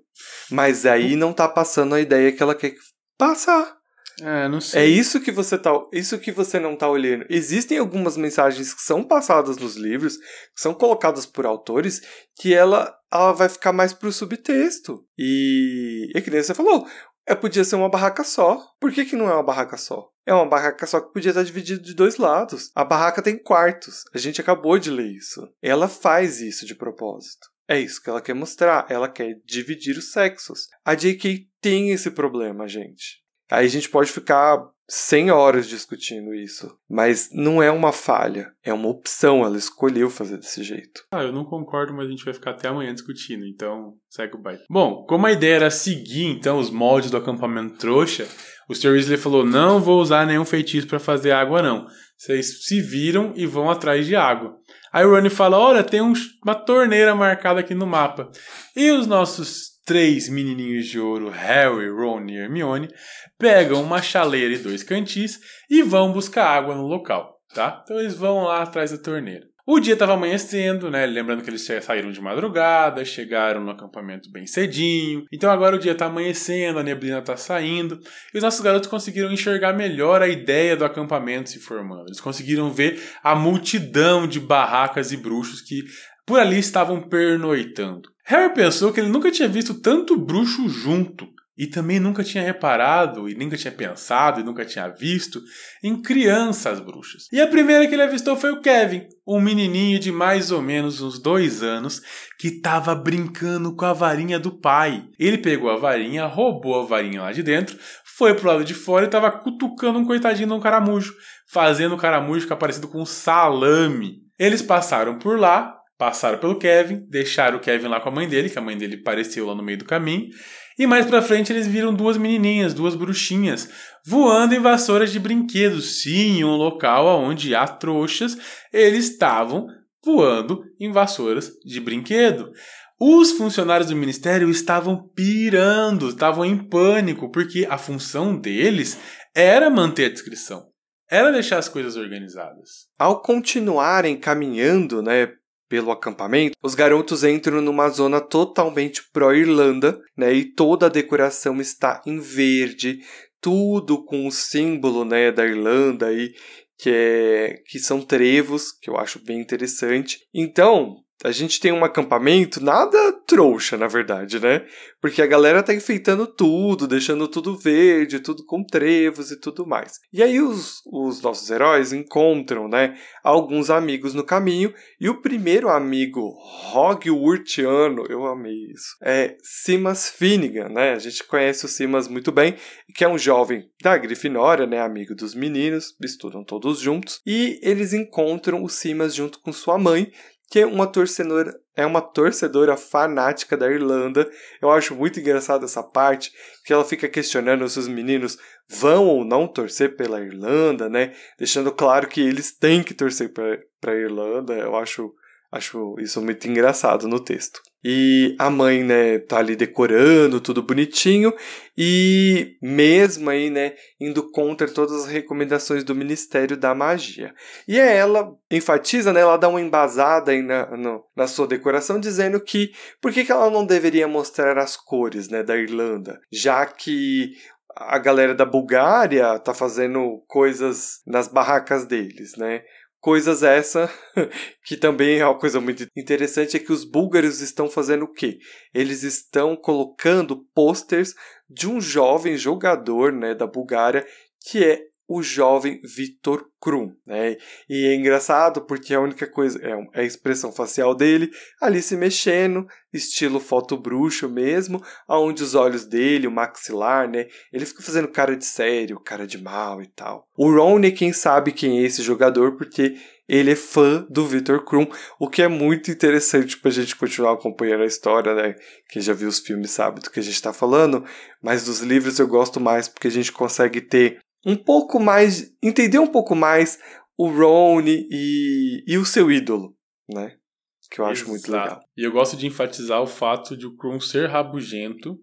Mas aí não tá passando a ideia que ela quer passar. É, não sei. É isso que você tá, isso que você não tá olhando. Existem algumas mensagens que são passadas nos livros, que são colocadas por autores, que ela, ela vai ficar mais pro subtexto. E é que nem você falou, é, podia ser uma barraca só. Por que, que não é uma barraca só? É uma barraca só que podia estar dividida de dois lados. A barraca tem quartos. A gente acabou de ler isso. Ela faz isso de propósito. É isso que ela quer mostrar. Ela quer dividir os sexos. A J.K. tem esse problema, gente. Aí a gente pode ficar 100 horas discutindo isso. Mas não é uma falha, é uma opção. Ela escolheu fazer desse jeito. Ah, eu não concordo, mas a gente vai ficar até amanhã discutindo. Então, segue o baile. Bom, como a ideia era seguir então os moldes do acampamento trouxa, o Sr. Weasley falou: não vou usar nenhum feitiço para fazer água, não. Vocês se viram e vão atrás de água. Aí o Ronnie fala: olha, tem um, uma torneira marcada aqui no mapa. E os nossos três menininhos de ouro, Harry, Ron e Hermione, pegam uma chaleira e dois cantis e vão buscar água no local, tá? Então eles vão lá atrás da torneira. O dia estava amanhecendo, né? Lembrando que eles saíram de madrugada, chegaram no acampamento bem cedinho. Então agora o dia está amanhecendo, a neblina está saindo. E os nossos garotos conseguiram enxergar melhor a ideia do acampamento se formando. Eles conseguiram ver a multidão de barracas e bruxos que por ali estavam pernoitando. Harry pensou que ele nunca tinha visto tanto bruxo junto. E também nunca tinha reparado, e nunca tinha pensado, e nunca tinha visto em crianças bruxas. E a primeira que ele avistou foi o Kevin, um menininho de mais ou menos uns dois anos que estava brincando com a varinha do pai. Ele pegou a varinha, roubou a varinha lá de dentro, foi pro lado de fora e estava cutucando um coitadinho de um caramujo, fazendo o caramujo ficar parecido com um salame. Eles passaram por lá, passaram pelo Kevin, deixaram o Kevin lá com a mãe dele, que a mãe dele apareceu lá no meio do caminho, e mais pra frente eles viram duas menininhas, duas bruxinhas, voando em vassouras de brinquedos. Sim, um local onde há trouxas, eles estavam voando em vassouras de brinquedo. Os funcionários do ministério estavam pirando, estavam em pânico, porque a função deles era manter a descrição, era deixar as coisas organizadas. Ao continuarem caminhando, né, pelo acampamento, os garotos entram numa zona totalmente pró-Irlanda, né? E toda a decoração está em verde, tudo com o símbolo, né, da Irlanda aí, que é que são trevos, que eu acho bem interessante. Então, a gente tem um acampamento nada trouxa, na verdade, né? Porque a galera tá enfeitando tudo, deixando tudo verde, tudo com trevos e tudo mais. E aí os, os nossos heróis encontram, né, alguns amigos no caminho, e o primeiro amigo Hogwartiano, eu amei isso, é Simas Finnegan, né? A gente conhece o Simas muito bem, que é um jovem da Grifinória, né, amigo dos meninos, estudam todos juntos, e eles encontram o Simas junto com sua mãe, que é uma torcedora, é uma torcedora fanática da Irlanda. Eu acho muito engraçado essa parte, que ela fica questionando se os meninos vão ou não torcer pela Irlanda, né? Deixando claro que eles têm que torcer para a Irlanda. Eu acho Acho isso muito engraçado no texto. E a mãe, né, tá ali decorando tudo bonitinho e mesmo aí, né, indo contra todas as recomendações do Ministério da Magia. E ela enfatiza, né, ela dá uma embasada aí na, no, na sua decoração dizendo que por que, que ela não deveria mostrar as cores, né, da Irlanda, já que a galera da Bulgária tá fazendo coisas nas barracas deles, né? Coisas essa *laughs* que também é uma coisa muito interessante é que os búlgaros estão fazendo o quê? Eles estão colocando posters de um jovem jogador, né, da Bulgária que é o jovem Vitor Krum, né? E é engraçado porque a única coisa é a expressão facial dele ali se mexendo, estilo foto bruxo mesmo, aonde os olhos dele, o maxilar, né? Ele fica fazendo cara de sério, cara de mal e tal. O Ronnie, quem sabe quem é esse jogador, porque ele é fã do Victor Krum, o que é muito interessante para a gente continuar acompanhando a história, né? Quem já viu os filmes sabe do que a gente está falando, mas dos livros eu gosto mais porque a gente consegue ter um pouco mais, entender um pouco mais o Ron e, e o seu ídolo, né? Que eu acho Exato. muito legal. E eu gosto de enfatizar o fato de o Kron ser rabugento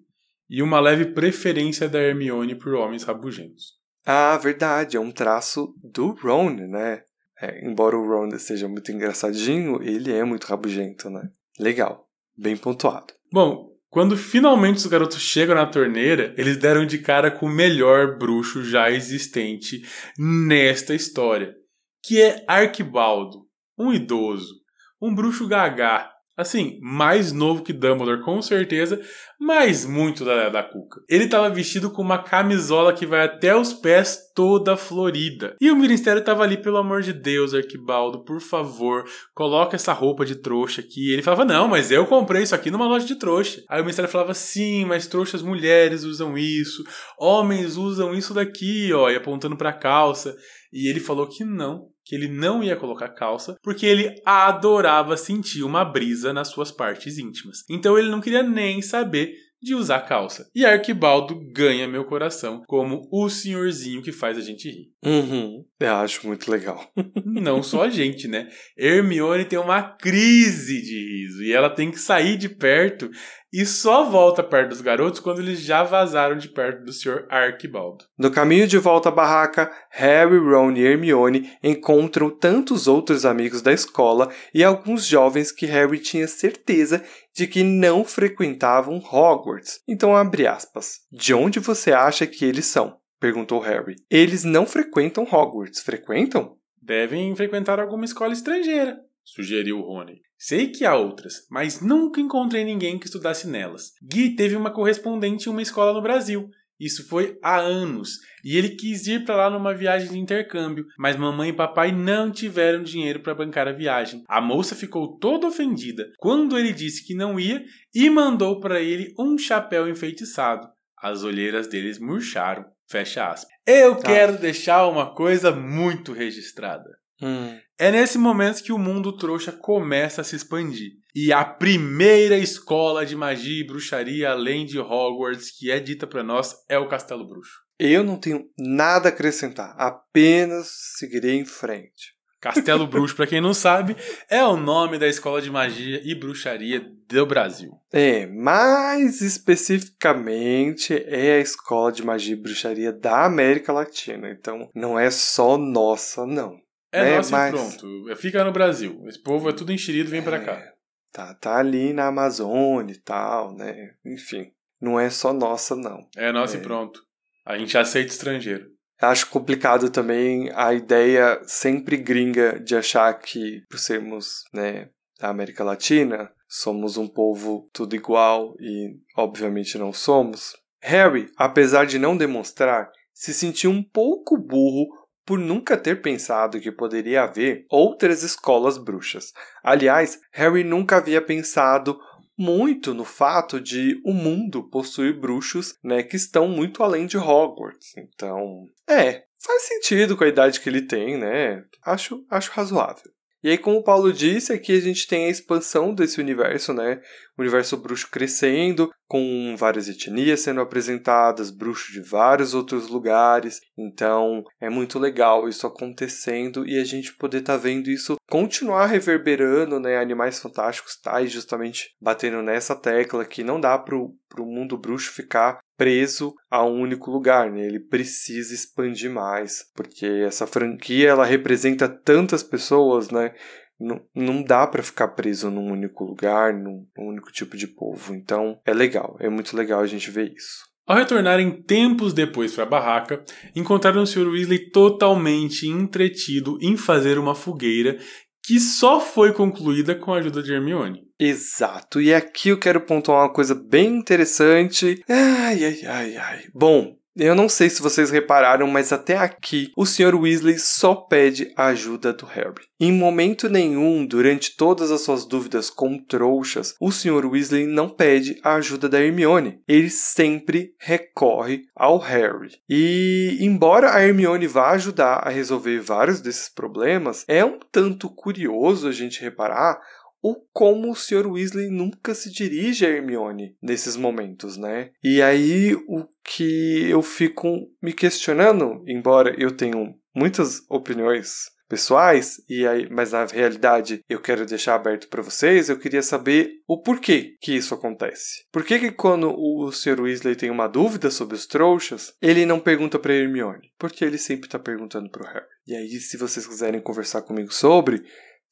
e uma leve preferência da Hermione por homens rabugentos. Ah, verdade, é um traço do Ron, né? É, embora o Ron seja muito engraçadinho, ele é muito rabugento, né? Legal, bem pontuado. Bom, quando finalmente os garotos chegam na torneira, eles deram de cara com o melhor bruxo já existente nesta história, que é Arquibaldo, um idoso, um bruxo gagá, Assim, mais novo que Dumbledore, com certeza, mas muito da, da Cuca. Ele estava vestido com uma camisola que vai até os pés, toda florida. E o ministério estava ali, pelo amor de Deus, Arquibaldo, por favor, coloca essa roupa de trouxa aqui. Ele falava, não, mas eu comprei isso aqui numa loja de trouxa. Aí o ministério falava, sim, mas trouxas mulheres usam isso, homens usam isso daqui, ó, e apontando pra calça. E ele falou que não, que ele não ia colocar calça, porque ele adorava sentir uma brisa nas suas partes íntimas. Então ele não queria nem saber de usar calça. E Arquibaldo ganha meu coração como o senhorzinho que faz a gente rir. Uhum, eu acho muito legal. *laughs* Não só a gente, né? Hermione tem uma crise de riso e ela tem que sair de perto e só volta perto dos garotos quando eles já vazaram de perto do Sr. Arquibaldo. No caminho de volta à barraca, Harry, Ron e Hermione encontram tantos outros amigos da escola e alguns jovens que Harry tinha certeza de que não frequentavam Hogwarts. Então abre aspas. De onde você acha que eles são? perguntou Harry. Eles não frequentam Hogwarts, frequentam? Devem frequentar alguma escola estrangeira, sugeriu Rony. Sei que há outras, mas nunca encontrei ninguém que estudasse nelas. Gui teve uma correspondente em uma escola no Brasil. Isso foi há anos, e ele quis ir para lá numa viagem de intercâmbio, mas mamãe e papai não tiveram dinheiro para bancar a viagem. A moça ficou toda ofendida quando ele disse que não ia e mandou para ele um chapéu enfeitiçado. As olheiras deles murcharam. Fecha aspas. Eu Tá. quero deixar uma coisa muito registrada. Hum. É nesse momento que o mundo trouxa começa a se expandir. E a primeira escola de magia e bruxaria além de Hogwarts que é dita para nós é o Castelo Bruxo. Eu não tenho nada a acrescentar, apenas seguirei em frente. Castelo Bruxo, para quem não sabe, é o nome da escola de magia e bruxaria do Brasil. É, mais especificamente é a escola de magia e bruxaria da América Latina, então não é só nossa, não. É, É, nosso mas- e pronto. Fica no Brasil. Esse povo é tudo enxerido, vem pra cá. É, Tá, tá ali na Amazônia e tal, né? Enfim, não é só nossa, não. É nosso É. e pronto. A gente aceita estrangeiro. Acho complicado também a ideia sempre gringa de achar que, por sermos né, da América Latina, somos um povo tudo igual e, obviamente, não somos. Harry, apesar de não demonstrar, se sentiu um pouco burro por nunca ter pensado que poderia haver outras escolas bruxas. Aliás, Harry nunca havia pensado muito no fato de o mundo possuir bruxos, né, que estão muito além de Hogwarts. Então, é, faz sentido com a idade que ele tem, né? Acho, acho razoável. E aí, como o Paulo disse, aqui a gente tem a expansão desse universo, né? O universo bruxo crescendo, com várias etnias sendo apresentadas, bruxos de vários outros lugares. Então, é muito legal isso acontecendo e a gente poder estar vendo isso continuar reverberando, né? Animais Fantásticos tá aí justamente batendo nessa tecla que não dá pro, pro mundo bruxo ficar preso a um único lugar, né? Ele precisa expandir mais, porque essa franquia ela representa tantas pessoas, né? Não, não dá para ficar preso num único lugar, num, num único tipo de povo. Então é legal, é muito legal a gente ver isso. Ao retornarem tempos depois para a barraca, encontraram o Sr. Weasley totalmente entretido em fazer uma fogueira que só foi concluída com a ajuda de Hermione. Exato, e aqui eu quero pontuar uma coisa bem interessante. Ai, ai, ai, ai. Bom, eu não sei se vocês repararam, mas até aqui o Sr. Weasley só pede a ajuda do Harry. Em momento nenhum, durante todas as suas dúvidas com trouxas, o Sr. Weasley não pede a ajuda da Hermione. Ele sempre recorre ao Harry. E, embora a Hermione vá ajudar a resolver vários desses problemas, é um tanto curioso a gente reparar o como o Sr. Weasley nunca se dirige a Hermione nesses momentos, né? E aí o que eu fico me questionando, embora eu tenha muitas opiniões pessoais e aí, mas na realidade eu quero deixar aberto para vocês, eu queria saber o porquê que isso acontece. Por que que quando o Sr. Weasley tem uma dúvida sobre os trouxas, ele não pergunta para Hermione? Porque ele sempre tá perguntando pro Harry. E aí, se vocês quiserem conversar comigo sobre,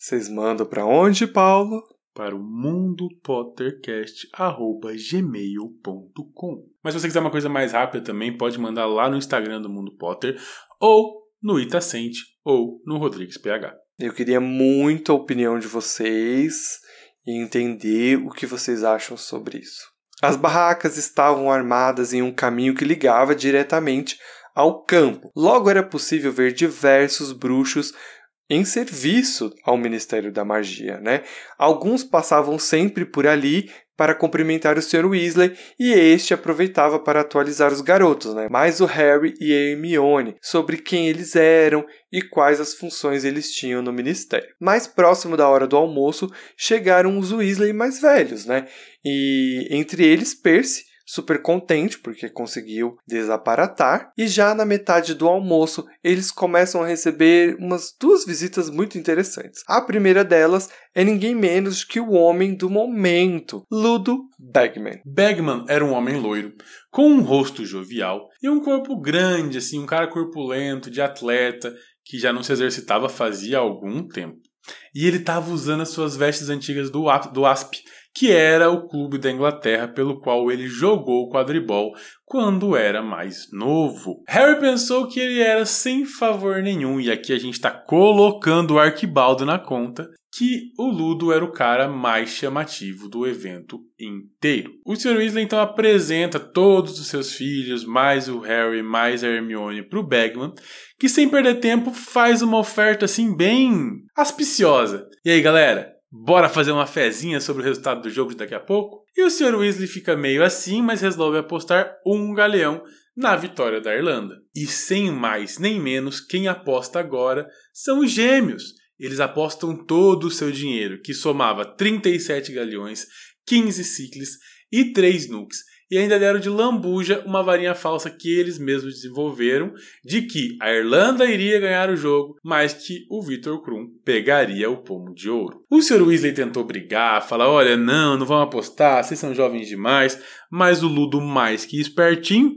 vocês mandam para onde, Paulo? Para o mundopottercast.gmail.com Mas se você quiser uma coisa mais rápida também, pode mandar lá no Instagram do Mundo Potter ou no Itacente ou no Rodrigues PH. Eu queria muito a opinião de vocês e entender o que vocês acham sobre isso. As barracas estavam armadas em um caminho que ligava diretamente ao campo. Logo era possível ver diversos bruxos em serviço ao Ministério da Magia, né? Alguns passavam sempre por ali para cumprimentar o Sr. Weasley e este aproveitava para atualizar os garotos, né? Mais o Harry e a Hermione sobre quem eles eram e quais as funções eles tinham no ministério. Mais próximo da hora do almoço, chegaram os Weasley mais velhos, né? E entre eles Percy, super contente porque conseguiu desaparatar. E já na metade do almoço, eles começam a receber umas duas visitas muito interessantes. A primeira delas é ninguém menos que o homem do momento, Ludo Bagman. Bagman era um homem loiro, com um rosto jovial e um corpo grande, assim, um cara corpulento, de atleta, que já não se exercitava fazia algum tempo. E ele estava usando as suas vestes antigas do, do ASP, que era o clube da Inglaterra pelo qual ele jogou quadribol quando era mais novo. Harry pensou que ele era sem favor nenhum, e aqui a gente está colocando o Arquibaldo na conta, que o Ludo era o cara mais chamativo do evento inteiro. O Sr. Weasley então apresenta todos os seus filhos, mais o Harry, mais a Hermione para o Bagman, que sem perder tempo faz uma oferta assim bem aspiciosa. E aí, galera, Bora fazer uma fezinha sobre o resultado do jogo de daqui a pouco? E o Sr. Weasley fica meio assim, mas resolve apostar um galeão na vitória da Irlanda. E sem mais nem menos, quem aposta agora são os gêmeos. Eles apostam todo o seu dinheiro, que somava 37 galeões, 15 ciclos e 3 nukes e ainda deram de lambuja uma varinha falsa que eles mesmos desenvolveram de que a Irlanda iria ganhar o jogo, mas que o Victor Krum pegaria o pomo de ouro. O Sr. Weasley tentou brigar, falar: olha, não, não vão apostar, vocês são jovens demais, mas o Ludo, mais que espertinho,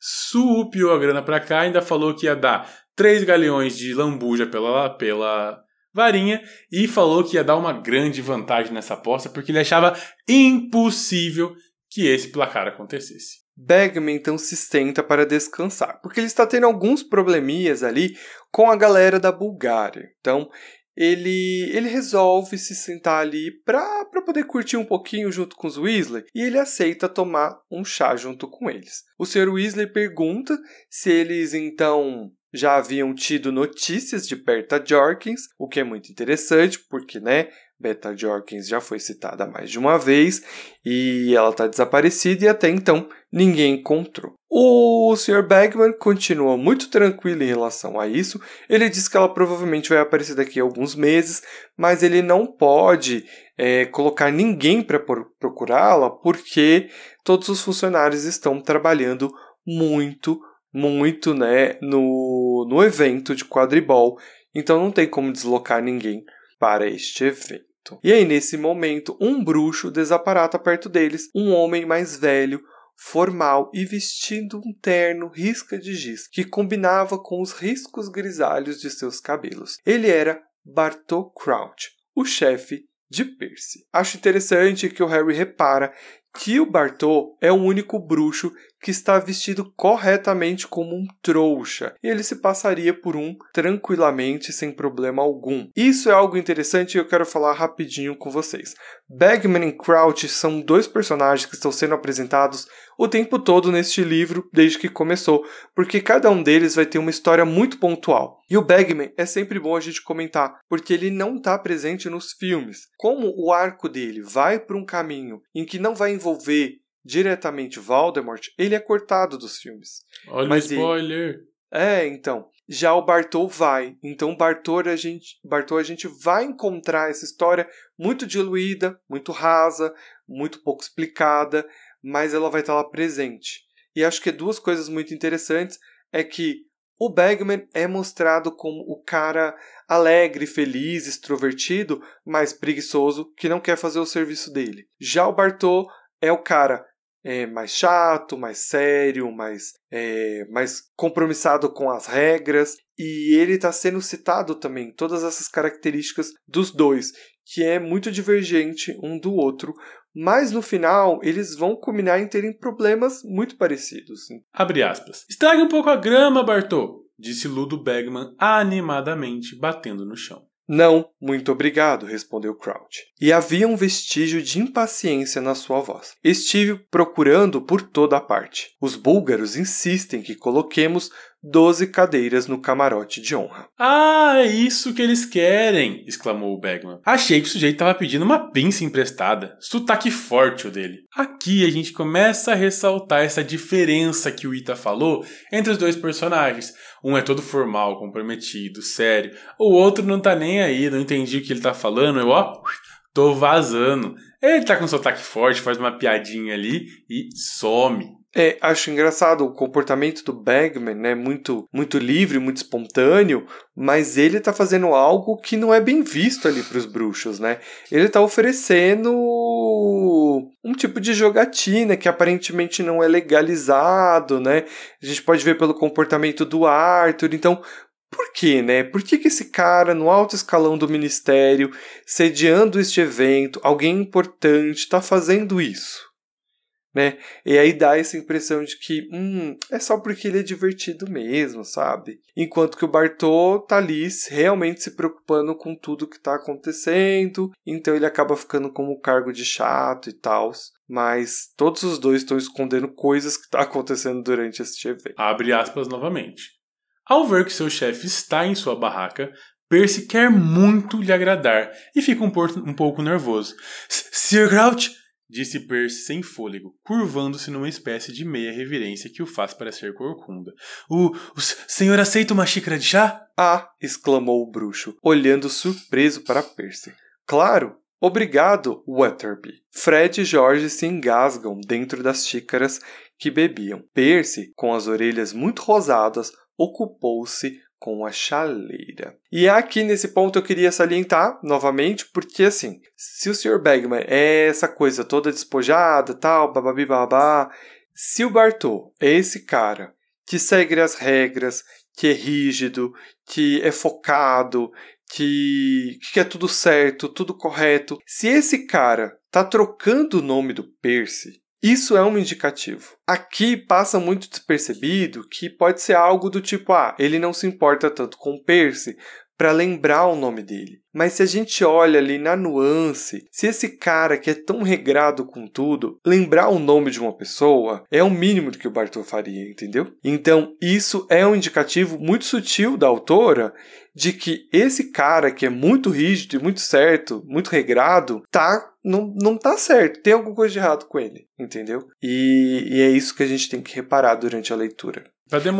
supiu a grana pra cá, ainda falou que ia dar três galeões de lambuja pela, pela varinha e falou que ia dar uma grande vantagem nessa aposta porque ele achava impossível que esse placar acontecesse. Bagman então se senta para descansar, porque ele está tendo alguns probleminhas ali com a galera da Bulgária. Então ele, ele resolve se sentar ali para poder curtir um pouquinho junto com os Weasley e ele aceita tomar um chá junto com eles. O Sr. Weasley pergunta se eles então já haviam tido notícias de Berta Jorkins, o que é muito interessante, porque, né, Beta Jorkins já foi citada mais de uma vez e ela está desaparecida e até então ninguém encontrou. O Sr. Bagman continua muito tranquilo em relação a isso. Ele diz que ela provavelmente vai aparecer daqui a alguns meses, mas ele não pode é, colocar ninguém para procurá-la porque todos os funcionários estão trabalhando muito, muito né, no, no evento de quadribol. Então não tem como deslocar ninguém para este evento. E aí, nesse momento, um bruxo desaparata perto deles, um homem mais velho, formal e vestindo um terno risca de giz, que combinava com os riscos grisalhos de seus cabelos. Ele era Bartol Crouch, o chefe de Percy. Acho interessante que o Harry repara que o Bartô é o único bruxo que está vestido corretamente como um trouxa, e ele se passaria por um tranquilamente sem problema algum. Isso é algo interessante e eu quero falar rapidinho com vocês. Bagman e Crouch são dois personagens que estão sendo apresentados o tempo todo neste livro desde que começou, porque cada um deles vai ter uma história muito pontual. E o Bagman é sempre bom a gente comentar, porque ele não está presente nos filmes. Como o arco dele vai para um caminho em que não vai envolver diretamente Voldemort, ele é cortado dos filmes. Olha Mas o spoiler! Ele... É, então. Já o Bartol vai. Então, Bartol a gente, Bartol a gente vai encontrar essa história muito diluída, muito rasa, muito pouco explicada, mas ela vai estar lá presente. E acho que duas coisas muito interessantes é que o Bagman é mostrado como o cara alegre, feliz, extrovertido, mas preguiçoso, que não quer fazer o serviço dele. Já o Bartol é o cara é, mais chato, mais sério, mais, é, mais compromissado com as regras. E ele está sendo citado também, todas essas características dos dois, que é muito divergente um do outro, mas no final eles vão culminar em terem problemas muito parecidos. Abre aspas. Estrague um pouco a grama, Bartô, disse Ludo Bagman animadamente, batendo no chão. Não, muito obrigado, respondeu Crouch. E havia um vestígio de impaciência na sua voz. Estive procurando por toda a parte. Os búlgaros insistem que coloquemos doze cadeiras no camarote de honra. Ah, é isso que eles querem! exclamou o Bagman. Achei que o sujeito estava pedindo uma pinça emprestada. Sotaque forte o dele. Aqui a gente começa a ressaltar essa diferença que o Ita falou entre os dois personagens. Um é todo formal, comprometido, sério. O outro não tá nem aí, não entendi o que ele tá falando. Eu, ó, tô vazando. Ele tá com um sotaque forte, faz uma piadinha ali e some. É, acho engraçado o comportamento do Bagman, né? Muito, muito livre, muito espontâneo, mas ele tá fazendo algo que não é bem visto ali pros bruxos, né? Ele tá oferecendo um tipo de jogatina que aparentemente não é legalizado, né? A gente pode ver pelo comportamento do Arthur, então por quê, né? Por que, que esse cara, no alto escalão do ministério, sediando este evento, alguém importante, está fazendo isso? Né? E aí dá essa impressão de que, hum, é só porque ele é divertido mesmo, sabe? Enquanto que o Bartô tá ali realmente se preocupando com tudo que tá acontecendo, então ele acaba ficando como cargo de chato e tal. Mas todos os dois estão escondendo coisas que tá acontecendo durante este evento. Abre aspas novamente. Ao ver que seu chefe está em sua barraca, Percy quer muito lhe agradar e fica um, um pouco nervoso. Sir Grout, disse Percy sem fôlego, curvando-se numa espécie de meia reverência que o faz parecer corcunda. O, o senhor aceita uma xícara de chá? Ah! exclamou o bruxo, olhando surpreso para Percy. Claro! Obrigado, Wetherby. Fred e George se engasgam dentro das xícaras que bebiam. Percy, com as orelhas muito rosadas, ocupou-se com a chaleira. E aqui nesse ponto eu queria salientar novamente, porque assim, se o Sr. Bagman é essa coisa toda despojada, tal, bababi babá, se o Bartô é esse cara que segue as regras, que é rígido, que é focado, que, que quer tudo certo, tudo correto, se esse cara tá trocando o nome do Percy, isso é um indicativo. Aqui passa muito despercebido que pode ser algo do tipo: ah, ele não se importa tanto com Percy para lembrar o nome dele. Mas se a gente olha ali na nuance, se esse cara que é tão regrado com tudo, lembrar o nome de uma pessoa, é o mínimo do que o Bartô faria, entendeu? Então, isso é um indicativo muito sutil da autora de que esse cara que é muito rígido e muito certo, muito regrado, tá não, não tá certo, tem alguma coisa de errado com ele, entendeu? E, e é isso que a gente tem que reparar durante a leitura.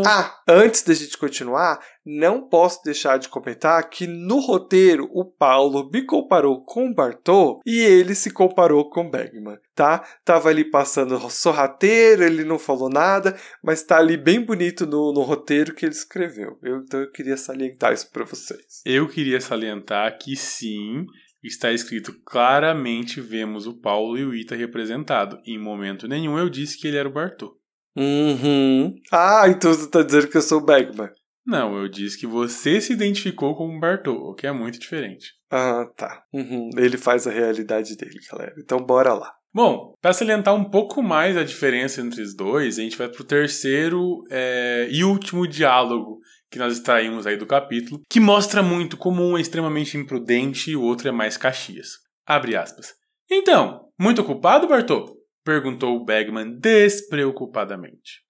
Ah, antes da gente continuar, não posso deixar de comentar que no roteiro o Paulo me comparou com Bartô e ele se comparou com Bergman, tá? Tava ali passando sorrateiro, ele não falou nada, mas tá ali bem bonito no, no roteiro que ele escreveu. Eu, então eu queria salientar isso para vocês. Eu queria salientar que sim, está escrito claramente vemos o Paulo e o Ita representado. Em momento nenhum eu disse que ele era o Bartô. Uhum. Ah, então você está dizendo que eu sou o Bagman. Não, eu disse que você se identificou como Bartô, o que é muito diferente. Ah, tá. Uhum. Ele faz a realidade dele, galera. Então bora lá. Bom, para salientar um pouco mais a diferença entre os dois, a gente vai pro terceiro é, e último diálogo que nós extraímos aí do capítulo, que mostra muito como um é extremamente imprudente e o outro é mais Caxias. Abre aspas. Então, muito ocupado, Bartô? Perguntou o Bagman despreocupadamente.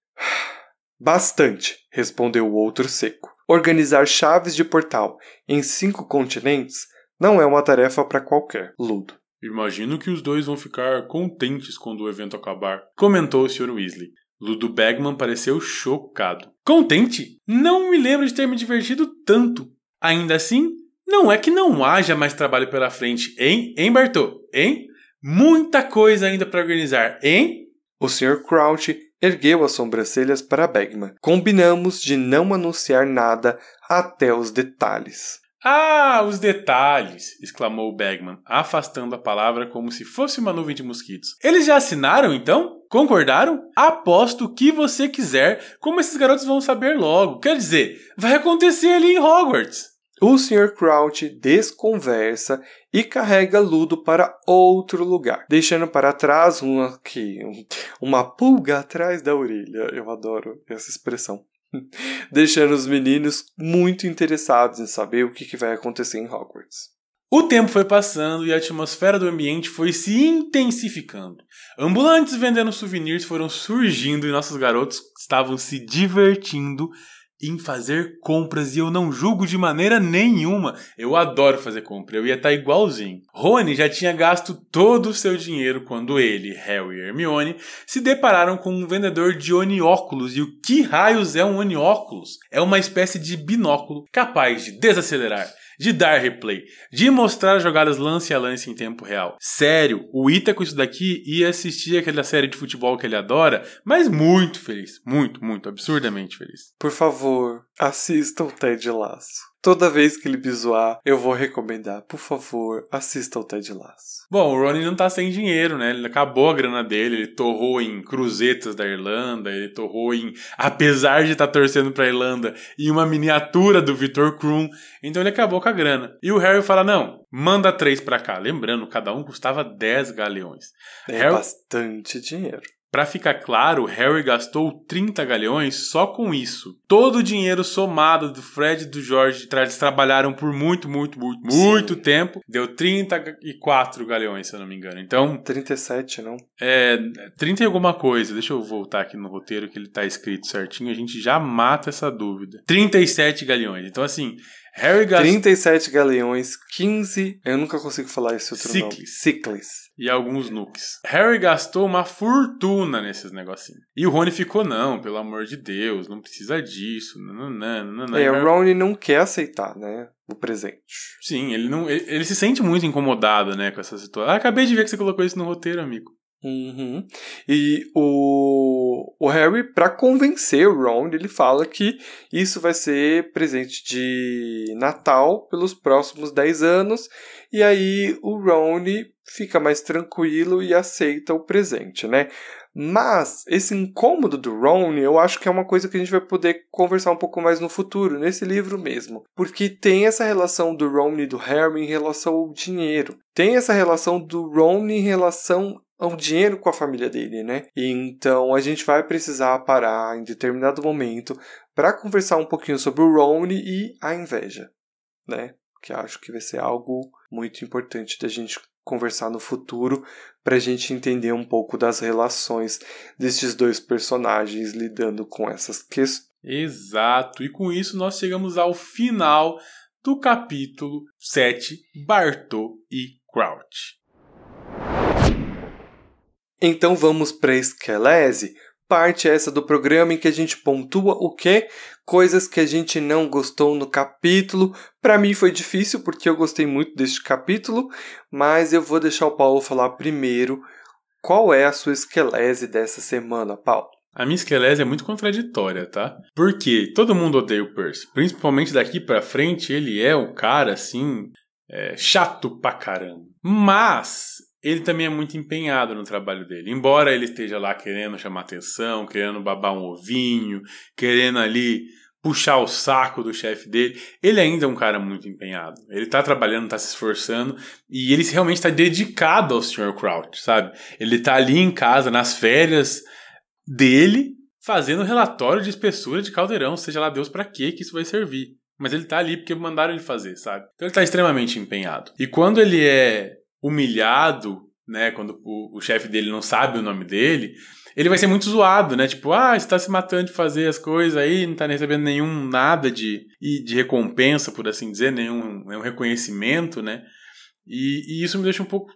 Bastante, respondeu o outro seco. Organizar chaves de portal em cinco continentes não é uma tarefa para qualquer, Ludo. Imagino que os dois vão ficar contentes quando o evento acabar, comentou o Sr. Weasley. Ludo Bagman pareceu chocado. Contente? Não me lembro de ter me divertido tanto. Ainda assim, não é que não haja mais trabalho pela frente, hein, hein, Bartô? Hein? Muita coisa ainda para organizar, hein? O Sr. Crouch ergueu as sobrancelhas para Bagman. Combinamos de não anunciar nada até os detalhes. Ah, os detalhes! exclamou Bagman, afastando a palavra como se fosse uma nuvem de mosquitos. Eles já assinaram então? Concordaram? Aposto o que você quiser, como esses garotos vão saber logo. Quer dizer, vai acontecer ali em Hogwarts. O Sr. Crouch desconversa e carrega Ludo para outro lugar, deixando para trás uma, que, uma pulga atrás da orelha. Eu adoro essa expressão. *laughs* deixando os meninos muito interessados em saber o que vai acontecer em Hogwarts. O tempo foi passando e a atmosfera do ambiente foi se intensificando. Ambulantes vendendo souvenirs foram surgindo e nossos garotos estavam se divertindo em fazer compras e eu não julgo de maneira nenhuma. Eu adoro fazer compra, eu ia estar tá igualzinho. Rony já tinha gasto todo o seu dinheiro quando ele, Harry e Hermione se depararam com um vendedor de onióculos. E o que raios é um onióculos? É uma espécie de binóculo capaz de desacelerar de dar replay, de mostrar jogadas lance a lance em tempo real. Sério, o Ita com isso daqui ia assistir aquela série de futebol que ele adora, mas muito feliz. Muito, muito, absurdamente feliz. Por favor, assista o Ted Laço. Toda vez que ele me zoar, eu vou recomendar. Por favor, assista o Ted Lasso. Bom, o Ronnie não tá sem dinheiro, né? Ele acabou a grana dele, ele torrou em cruzetas da Irlanda, ele torrou em, apesar de estar tá torcendo pra Irlanda, em uma miniatura do Victor Krum. Então ele acabou com a grana. E o Harry fala: não, manda três pra cá. Lembrando, cada um custava 10 galeões. É Harry... bastante dinheiro. Para ficar claro, Harry gastou 30 galeões só com isso. Todo o dinheiro somado do Fred e do George, eles trabalharam por muito, muito, muito, muito tempo. Deu 34 galeões, se eu não me engano. Então. 37, não? É. 30 e alguma coisa. Deixa eu voltar aqui no roteiro que ele tá escrito certinho. A gente já mata essa dúvida. 37 galeões. Então, assim. Harry gastou. 37 galeões, 15. Eu nunca consigo falar esse outro Ciclis. nome. Ciclis. E alguns nukes. Harry gastou uma fortuna nesses negocinhos. E o Rony ficou, não, pelo amor de Deus, não precisa disso. Não, não, não, não. É, o Ron não quer aceitar, né? O presente. Sim, ele não. Ele, ele, se sente muito incomodado, né, com essa situação. Ah, acabei de ver que você colocou isso no roteiro, amigo. Uhum. E o, o Harry, para convencer o Ron, ele fala que isso vai ser presente de Natal pelos próximos 10 anos. E aí o Ron fica mais tranquilo e aceita o presente, né? Mas esse incômodo do Ron, eu acho que é uma coisa que a gente vai poder conversar um pouco mais no futuro, nesse livro mesmo. Porque tem essa relação do Ron e do Harry em relação ao dinheiro. Tem essa relação do Ron em relação ao dinheiro com a família dele, né? Então a gente vai precisar parar em determinado momento para conversar um pouquinho sobre o Ron e a inveja, né? Que acho que vai ser algo muito importante da gente conversar no futuro para a gente entender um pouco das relações desses dois personagens lidando com essas questões. Exato, e com isso nós chegamos ao final do capítulo 7, Bartô e Crouch. Então vamos para esquelese, parte essa do programa em que a gente pontua o que? Coisas que a gente não gostou no capítulo. Para mim foi difícil porque eu gostei muito deste capítulo, mas eu vou deixar o Paulo falar primeiro. Qual é a sua esquelese dessa semana, Paulo? A minha esquelese é muito contraditória, tá? Porque todo mundo odeia o Percy. Principalmente daqui pra frente, ele é um cara, assim, é, chato pra caramba. Mas ele também é muito empenhado no trabalho dele. Embora ele esteja lá querendo chamar atenção, querendo babar um ovinho, querendo ali puxar o saco do chefe dele, ele ainda é um cara muito empenhado. Ele tá trabalhando, tá se esforçando e ele realmente está dedicado ao Sr. Crouch, sabe? Ele tá ali em casa, nas férias dele, fazendo relatório de espessura de caldeirão, seja lá Deus para que que isso vai servir. Mas ele tá ali porque mandaram ele fazer, sabe? Então ele tá extremamente empenhado. E quando ele é humilhado, né? Quando o, o chefe dele não sabe o nome dele, ele vai ser muito zoado, né? Tipo, ah, você tá se matando de fazer as coisas aí, não tá recebendo nenhum nada de, de recompensa, por assim dizer, nenhum, nenhum reconhecimento, né? E, e isso me deixa um pouco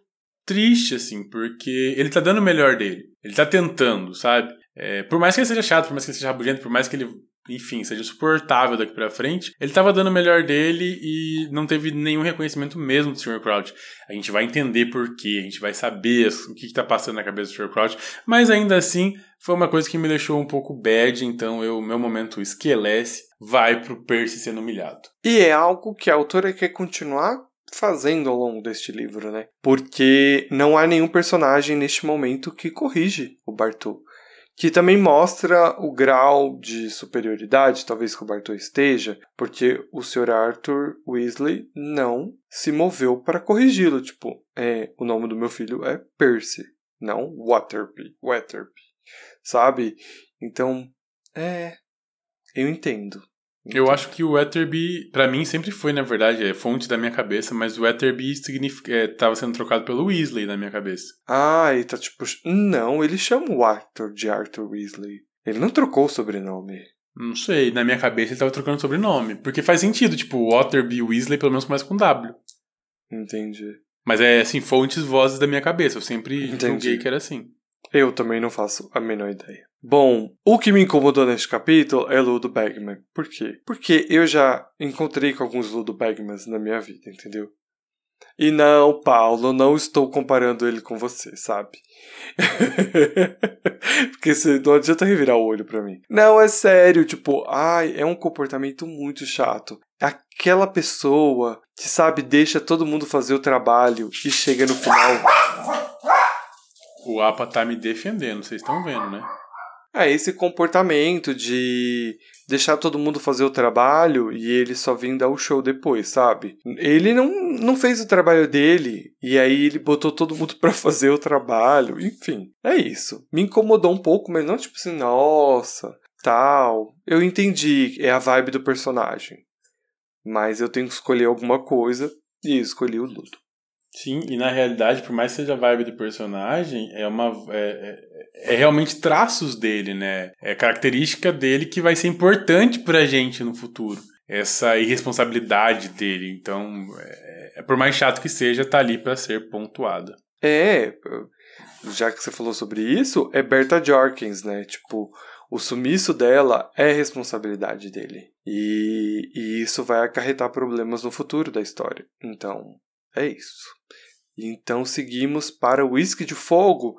triste, assim, porque ele tá dando o melhor dele. Ele tá tentando, sabe? É, por mais que ele seja chato, por mais que ele seja rabugento, por mais que ele enfim, seja suportável daqui para frente. Ele estava dando o melhor dele e não teve nenhum reconhecimento mesmo do Sr. Crouch. A gente vai entender por quê, a gente vai saber o que está passando na cabeça do Sr. Crouch, mas ainda assim foi uma coisa que me deixou um pouco bad, então eu meu momento esquelece vai pro Percy sendo humilhado. E é algo que a autora quer continuar fazendo ao longo deste livro, né? Porque não há nenhum personagem neste momento que corrige o Bartô que também mostra o grau de superioridade, talvez que o Bartô esteja, porque o Sr. Arthur Weasley não se moveu para corrigi-lo. Tipo, é, o nome do meu filho é Percy, não Waterby, Waterby, sabe? Então, é, eu entendo. Eu acho que o Etterby, para mim, sempre foi, na verdade, é fonte da minha cabeça, mas o Etterby estava é, sendo trocado pelo Weasley na minha cabeça. Ah, e tá tipo. Não, ele chama o Arthur de Arthur Weasley. Ele não trocou o sobrenome. Não sei, na minha cabeça ele tava trocando sobrenome. Porque faz sentido, tipo, Otterby Weasley pelo menos começa com W. Entendi. Mas é assim, fontes vozes da minha cabeça. Eu sempre Entendi. julguei que era assim. Eu também não faço a menor ideia. Bom, o que me incomodou neste capítulo é Ludo Bagman. Por quê? Porque eu já encontrei com alguns Ludo Bagmans na minha vida, entendeu? E não, Paulo, não estou comparando ele com você, sabe? *laughs* Porque você não adianta revirar o olho pra mim. Não, é sério, tipo, ai, é um comportamento muito chato. Aquela pessoa que, sabe, deixa todo mundo fazer o trabalho e chega no final. O APA tá me defendendo, vocês estão vendo, né? É esse comportamento de deixar todo mundo fazer o trabalho e ele só vir dar o show depois, sabe? Ele não, não fez o trabalho dele e aí ele botou todo mundo *laughs* para fazer o trabalho, enfim. É isso. Me incomodou um pouco, mas não tipo assim, nossa, tal. Eu entendi, é a vibe do personagem. Mas eu tenho que escolher alguma coisa e escolhi o Ludo. Sim, e na realidade, por mais que seja vibe do personagem, é uma. É, é, é, realmente traços dele, né? É característica dele que vai ser importante pra gente no futuro. Essa irresponsabilidade dele. Então, é, é por mais chato que seja, tá ali para ser pontuada. É, já que você falou sobre isso, é Berta Jorkins, né? Tipo, o sumiço dela é responsabilidade dele. E, e isso vai acarretar problemas no futuro da história. Então, é isso. Então seguimos para o Whisky de Fogo.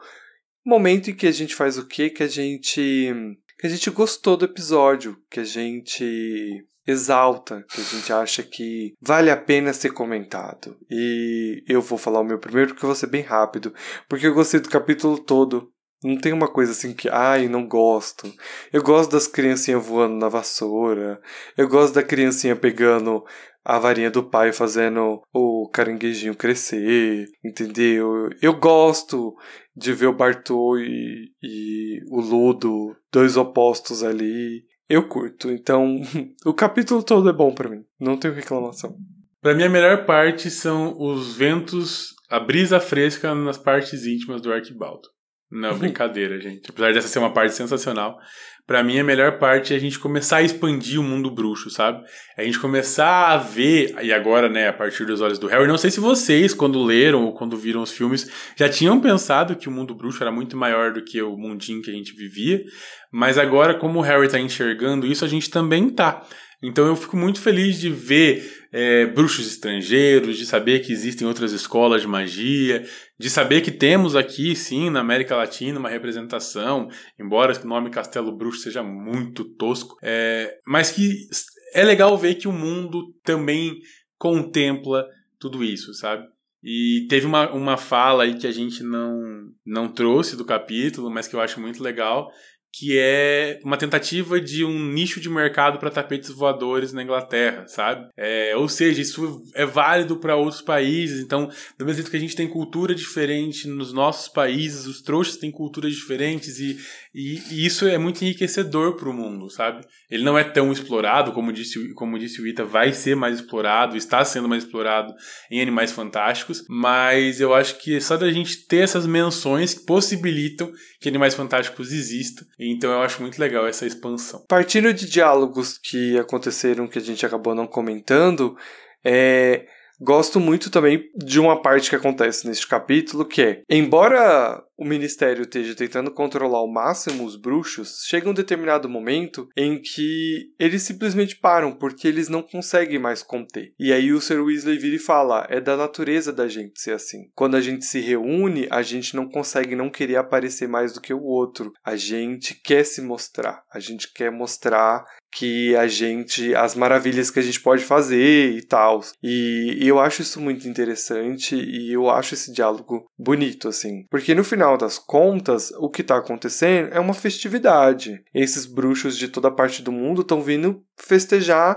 Momento em que a gente faz o quê? Que a gente. Que a gente gostou do episódio, que a gente exalta, que a gente acha que vale a pena ser comentado. E eu vou falar o meu primeiro porque eu vou ser bem rápido, porque eu gostei do capítulo todo. Não tem uma coisa assim que, ai, não gosto. Eu gosto das criancinhas voando na vassoura. Eu gosto da criancinha pegando a varinha do pai fazendo o caranguejinho crescer, entendeu? Eu gosto de ver o Bartô e, e o Ludo, dois opostos ali. Eu curto, então *laughs* o capítulo todo é bom para mim, não tenho reclamação. Para mim a melhor parte são os ventos, a brisa fresca nas partes íntimas do Arquibaldo. Não, brincadeira, gente. Apesar dessa ser uma parte sensacional, para mim a melhor parte é a gente começar a expandir o mundo bruxo, sabe? É a gente começar a ver, e agora, né, a partir dos olhos do Harry, não sei se vocês, quando leram ou quando viram os filmes, já tinham pensado que o mundo bruxo era muito maior do que o mundinho que a gente vivia, mas agora, como o Harry tá enxergando isso, a gente também tá. Então eu fico muito feliz de ver é, bruxos estrangeiros, de saber que existem outras escolas de magia, de saber que temos aqui, sim, na América Latina, uma representação, embora o nome Castelo Bruxo seja muito tosco, é, mas que é legal ver que o mundo também contempla tudo isso, sabe? E teve uma, uma fala aí que a gente não, não trouxe do capítulo, mas que eu acho muito legal, que é uma tentativa de um nicho de mercado para tapetes voadores na Inglaterra, sabe? É, ou seja, isso é válido para outros países. Então, do mesmo jeito que a gente tem cultura diferente nos nossos países, os trouxas têm culturas diferentes e, e, e isso é muito enriquecedor para o mundo, sabe? Ele não é tão explorado, como disse, como disse o Ita, vai ser mais explorado, está sendo mais explorado em Animais Fantásticos, mas eu acho que só da gente ter essas menções que possibilitam que Animais Fantásticos existam então eu acho muito legal essa expansão. Partindo de diálogos que aconteceram que a gente acabou não comentando, é, gosto muito também de uma parte que acontece neste capítulo, que é, embora o ministério esteja tentando controlar ao máximo os bruxos, chega um determinado momento em que eles simplesmente param, porque eles não conseguem mais conter. E aí o Sir Weasley vira e fala: é da natureza da gente ser assim. Quando a gente se reúne, a gente não consegue não querer aparecer mais do que o outro. A gente quer se mostrar, a gente quer mostrar que a gente as maravilhas que a gente pode fazer e tal. E, e eu acho isso muito interessante e eu acho esse diálogo bonito assim, porque no final final das contas, o que está acontecendo é uma festividade. Esses bruxos de toda parte do mundo estão vindo festejar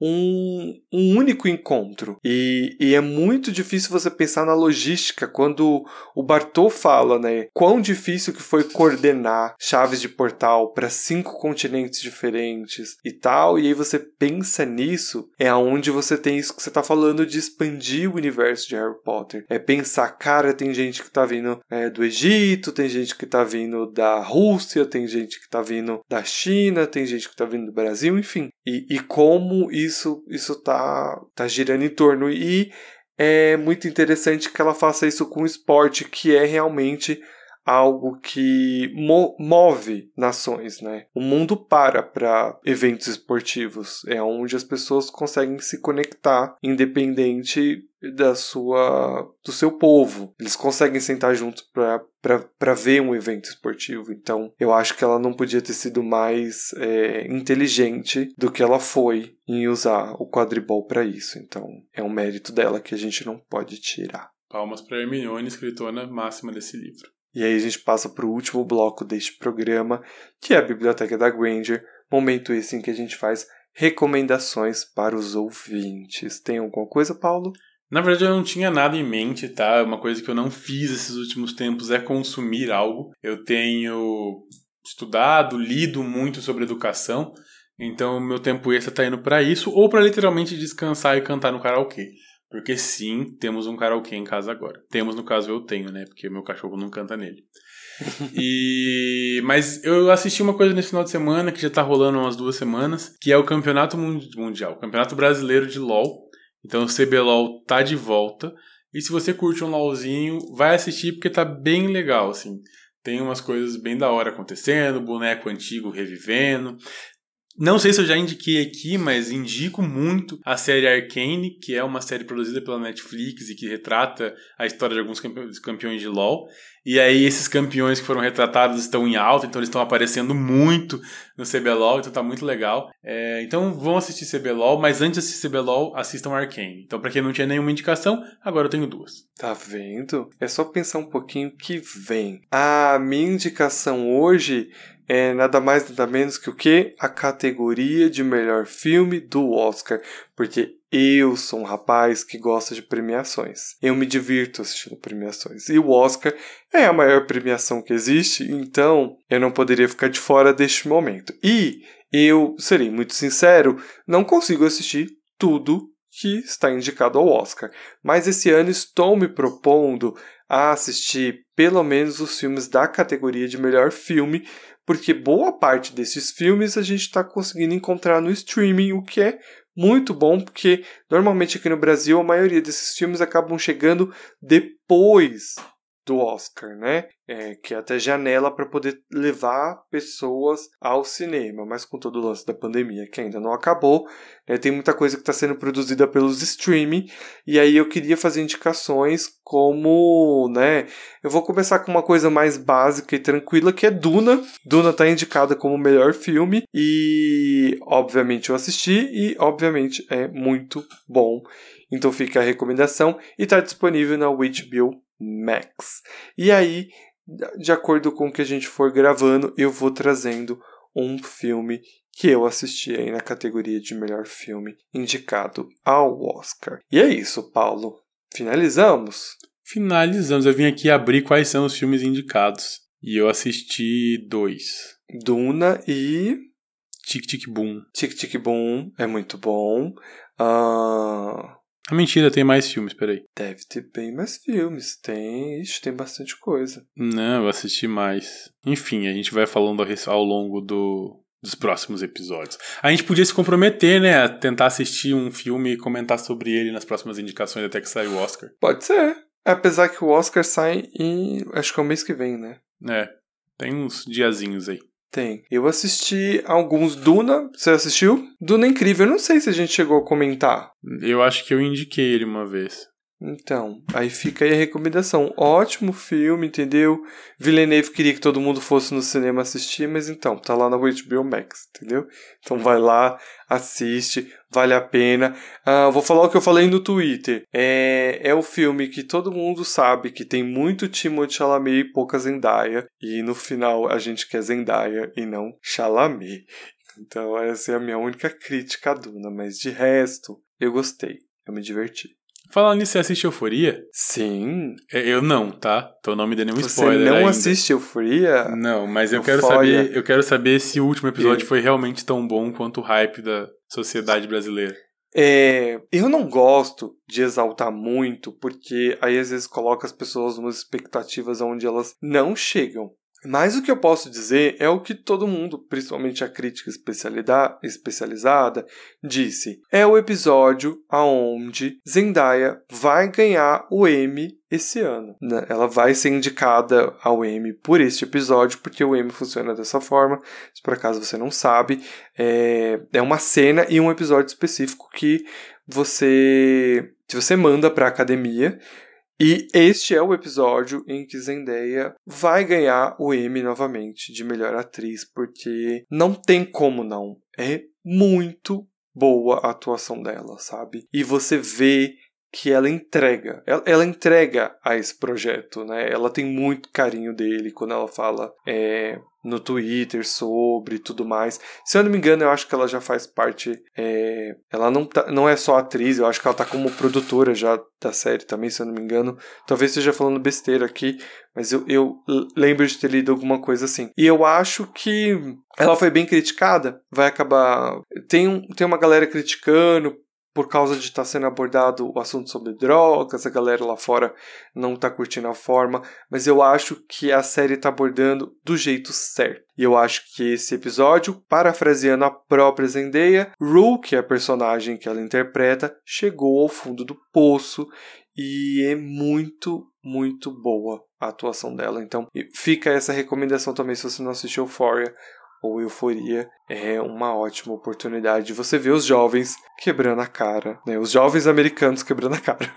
um, um único encontro. E, e, é muito difícil você pensar na logística quando o Bartô fala, né? Quão difícil que foi coordenar chaves de portal para cinco continentes diferentes e tal. E aí você pensa nisso, é aonde você tem isso que você tá falando de expandir o universo de Harry Potter. É pensar, cara, tem gente que tá vindo é, do Egito, tem gente que tá vindo da Rússia, tem gente que tá vindo da China, tem gente que tá vindo do Brasil, enfim. E, e como isso isso tá, tá girando em torno. E é muito interessante que ela faça isso com o esporte, que é realmente algo que mo move nações, né? O mundo para para eventos esportivos, é onde as pessoas conseguem se conectar independente da sua do seu povo. Eles conseguem sentar juntos para ver um evento esportivo. Então, eu acho que ela não podia ter sido mais é, inteligente do que ela foi em usar o quadribol para isso. Então, é um mérito dela que a gente não pode tirar. Palmas para Hermione, escritora máxima desse livro. E aí a gente passa para o último bloco deste programa, que é a Biblioteca da Granger, momento esse em que a gente faz recomendações para os ouvintes. Tem alguma coisa, Paulo? Na verdade, eu não tinha nada em mente, tá? Uma coisa que eu não fiz esses últimos tempos é consumir algo. Eu tenho estudado, lido muito sobre educação, então meu tempo extra está indo para isso ou para literalmente descansar e cantar no karaokê. Porque sim, temos um karaokê em casa agora. Temos, no caso, eu tenho, né? Porque meu cachorro não canta nele. *laughs* e mas eu assisti uma coisa nesse final de semana que já tá rolando umas duas semanas, que é o Campeonato Mundial, o Campeonato Brasileiro de LoL, então o CBLOL tá de volta. E se você curte um LOLzinho, vai assistir porque tá bem legal, assim. Tem umas coisas bem da hora acontecendo, boneco antigo revivendo. Não sei se eu já indiquei aqui, mas indico muito a série Arcane, que é uma série produzida pela Netflix e que retrata a história de alguns campeões de LoL. E aí esses campeões que foram retratados estão em alta, então eles estão aparecendo muito no CBLOL, então tá muito legal. É, então vão assistir CBLOL, mas antes de assistir CBLOL, assistam Arcane. Então para quem não tinha nenhuma indicação, agora eu tenho duas. Tá vendo? É só pensar um pouquinho que vem. A minha indicação hoje é nada mais nada menos que o que? A categoria de melhor filme do Oscar, porque eu sou um rapaz que gosta de premiações. Eu me divirto assistindo premiações. E o Oscar é a maior premiação que existe, então eu não poderia ficar de fora deste momento. E eu, serei muito sincero, não consigo assistir tudo que está indicado ao Oscar. Mas esse ano estou me propondo a assistir pelo menos os filmes da categoria de melhor filme, porque boa parte desses filmes a gente está conseguindo encontrar no streaming, o que é muito bom, porque normalmente aqui no Brasil a maioria desses filmes acabam chegando depois do Oscar, né? É, que é até janela para poder levar pessoas ao cinema, mas com todo o lance da pandemia que ainda não acabou, né? tem muita coisa que está sendo produzida pelos streaming e aí eu queria fazer indicações como, né? Eu vou começar com uma coisa mais básica e tranquila que é Duna. Duna está indicada como melhor filme e obviamente eu assisti e obviamente é muito bom. Então fica a recomendação e está disponível na HBO Max. E aí, de acordo com o que a gente for gravando, eu vou trazendo um filme que eu assisti aí na categoria de melhor filme indicado ao Oscar. E é isso, Paulo. Finalizamos? Finalizamos. Eu vim aqui abrir quais são os filmes indicados. E eu assisti dois. Duna e. Tic Tic Boom. Tic Tic Boom é muito bom. Uh... A mentira, tem mais filmes, peraí. Deve ter bem mais filmes. Tem. Ixi, tem bastante coisa. Não, eu assisti mais. Enfim, a gente vai falando ao longo do, dos próximos episódios. A gente podia se comprometer, né? A tentar assistir um filme e comentar sobre ele nas próximas indicações até que saia o Oscar. Pode ser. Apesar que o Oscar sai em. Acho que é o mês que vem, né? É. Tem uns diazinhos aí. Tem. Eu assisti alguns Duna. Você assistiu? Duna é incrível. Eu não sei se a gente chegou a comentar. Eu acho que eu indiquei ele uma vez. Então, aí fica aí a recomendação. Ótimo filme, entendeu? Villeneuve queria que todo mundo fosse no cinema assistir, mas então, tá lá na HBO Max, entendeu? Então vai lá, assiste, vale a pena. Ah, vou falar o que eu falei no Twitter. É, é o filme que todo mundo sabe que tem muito Timothée Chalamet e pouca Zendaya. E no final a gente quer Zendaya e não Chalamet. Então essa é a minha única crítica Duna, mas de resto, eu gostei. Eu me diverti. Falando nisso, você assiste Euforia? Sim. É, eu não, tá? Então não me dê nenhum Você spoiler. não ainda. assiste Euforia? Não, mas eu quero saber. Eu quero saber se o último episódio foi realmente tão bom quanto o hype da sociedade brasileira. É, eu não gosto de exaltar muito, porque aí às vezes coloca as pessoas umas expectativas onde elas não chegam. Mas o que eu posso dizer é o que todo mundo, principalmente a crítica especializada, disse. É o episódio aonde Zendaya vai ganhar o Emmy esse ano. Né? Ela vai ser indicada ao Emmy por este episódio, porque o Emmy funciona dessa forma. Se por acaso você não sabe, é, é uma cena e um episódio específico que você, que você manda para a academia e este é o episódio em que Zendaya vai ganhar o Emmy novamente de melhor atriz, porque não tem como não. É muito boa a atuação dela, sabe? E você vê que ela entrega, ela, ela, entrega a esse projeto, né? Ela tem muito carinho dele quando ela fala é, no Twitter sobre tudo mais. Se eu não me engano, eu acho que ela já faz parte. É, ela não, tá, não é só atriz, eu acho que ela tá como produtora já da série também, se eu não me engano. Talvez esteja falando besteira aqui, mas eu, eu lembro de ter lido alguma coisa assim. E eu acho que ela foi bem criticada, vai acabar. Tem, tem uma galera criticando por causa de estar tá sendo abordado o assunto sobre drogas, a galera lá fora não está curtindo a forma, mas eu acho que a série está abordando do jeito certo. E eu acho que esse episódio, parafraseando a própria Zendaya, Rue, que é a personagem que ela interpreta, chegou ao fundo do poço e é muito, muito boa a atuação dela. Então, fica essa recomendação também se você não assistiu Euphoria ou euforia é uma ótima oportunidade de você ver os jovens quebrando a cara, né? Os jovens americanos quebrando a cara.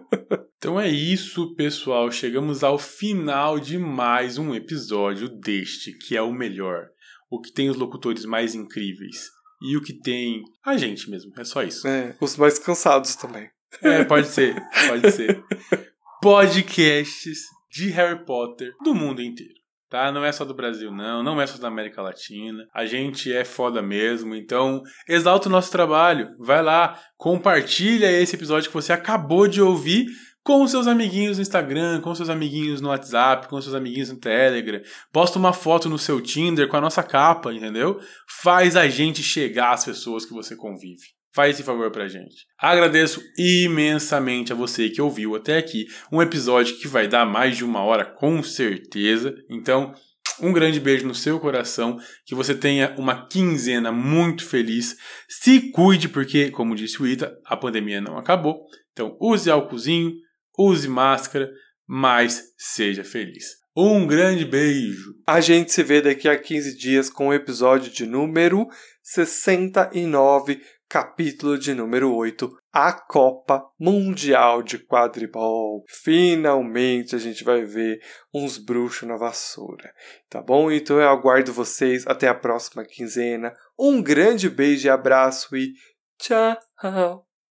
*laughs* então é isso, pessoal. Chegamos ao final de mais um episódio deste, que é o melhor. O que tem os locutores mais incríveis. E o que tem a gente mesmo. É só isso. É, os mais cansados também. É, pode ser. Pode ser. *laughs* Podcasts de Harry Potter do mundo inteiro tá? Não é só do Brasil, não, não é só da América Latina. A gente é foda mesmo, então exalta o nosso trabalho. Vai lá, compartilha esse episódio que você acabou de ouvir com seus amiguinhos no Instagram, com seus amiguinhos no WhatsApp, com seus amiguinhos no Telegram. Posta uma foto no seu Tinder com a nossa capa, entendeu? Faz a gente chegar às pessoas que você convive. Faz esse favor pra gente. Agradeço imensamente a você que ouviu até aqui um episódio que vai dar mais de uma hora com certeza. Então, um grande beijo no seu coração, que você tenha uma quinzena muito feliz. Se cuide, porque, como disse o Ita, a pandemia não acabou. Então, use álcoolzinho, use máscara, mas seja feliz. Um grande beijo. A gente se vê daqui a 15 dias com o episódio de número 69 capítulo de número 8, a Copa Mundial de Quadribol. Finalmente a gente vai ver uns bruxos na vassoura, tá bom? Então eu aguardo vocês até a próxima quinzena. Um grande beijo e abraço e tchau!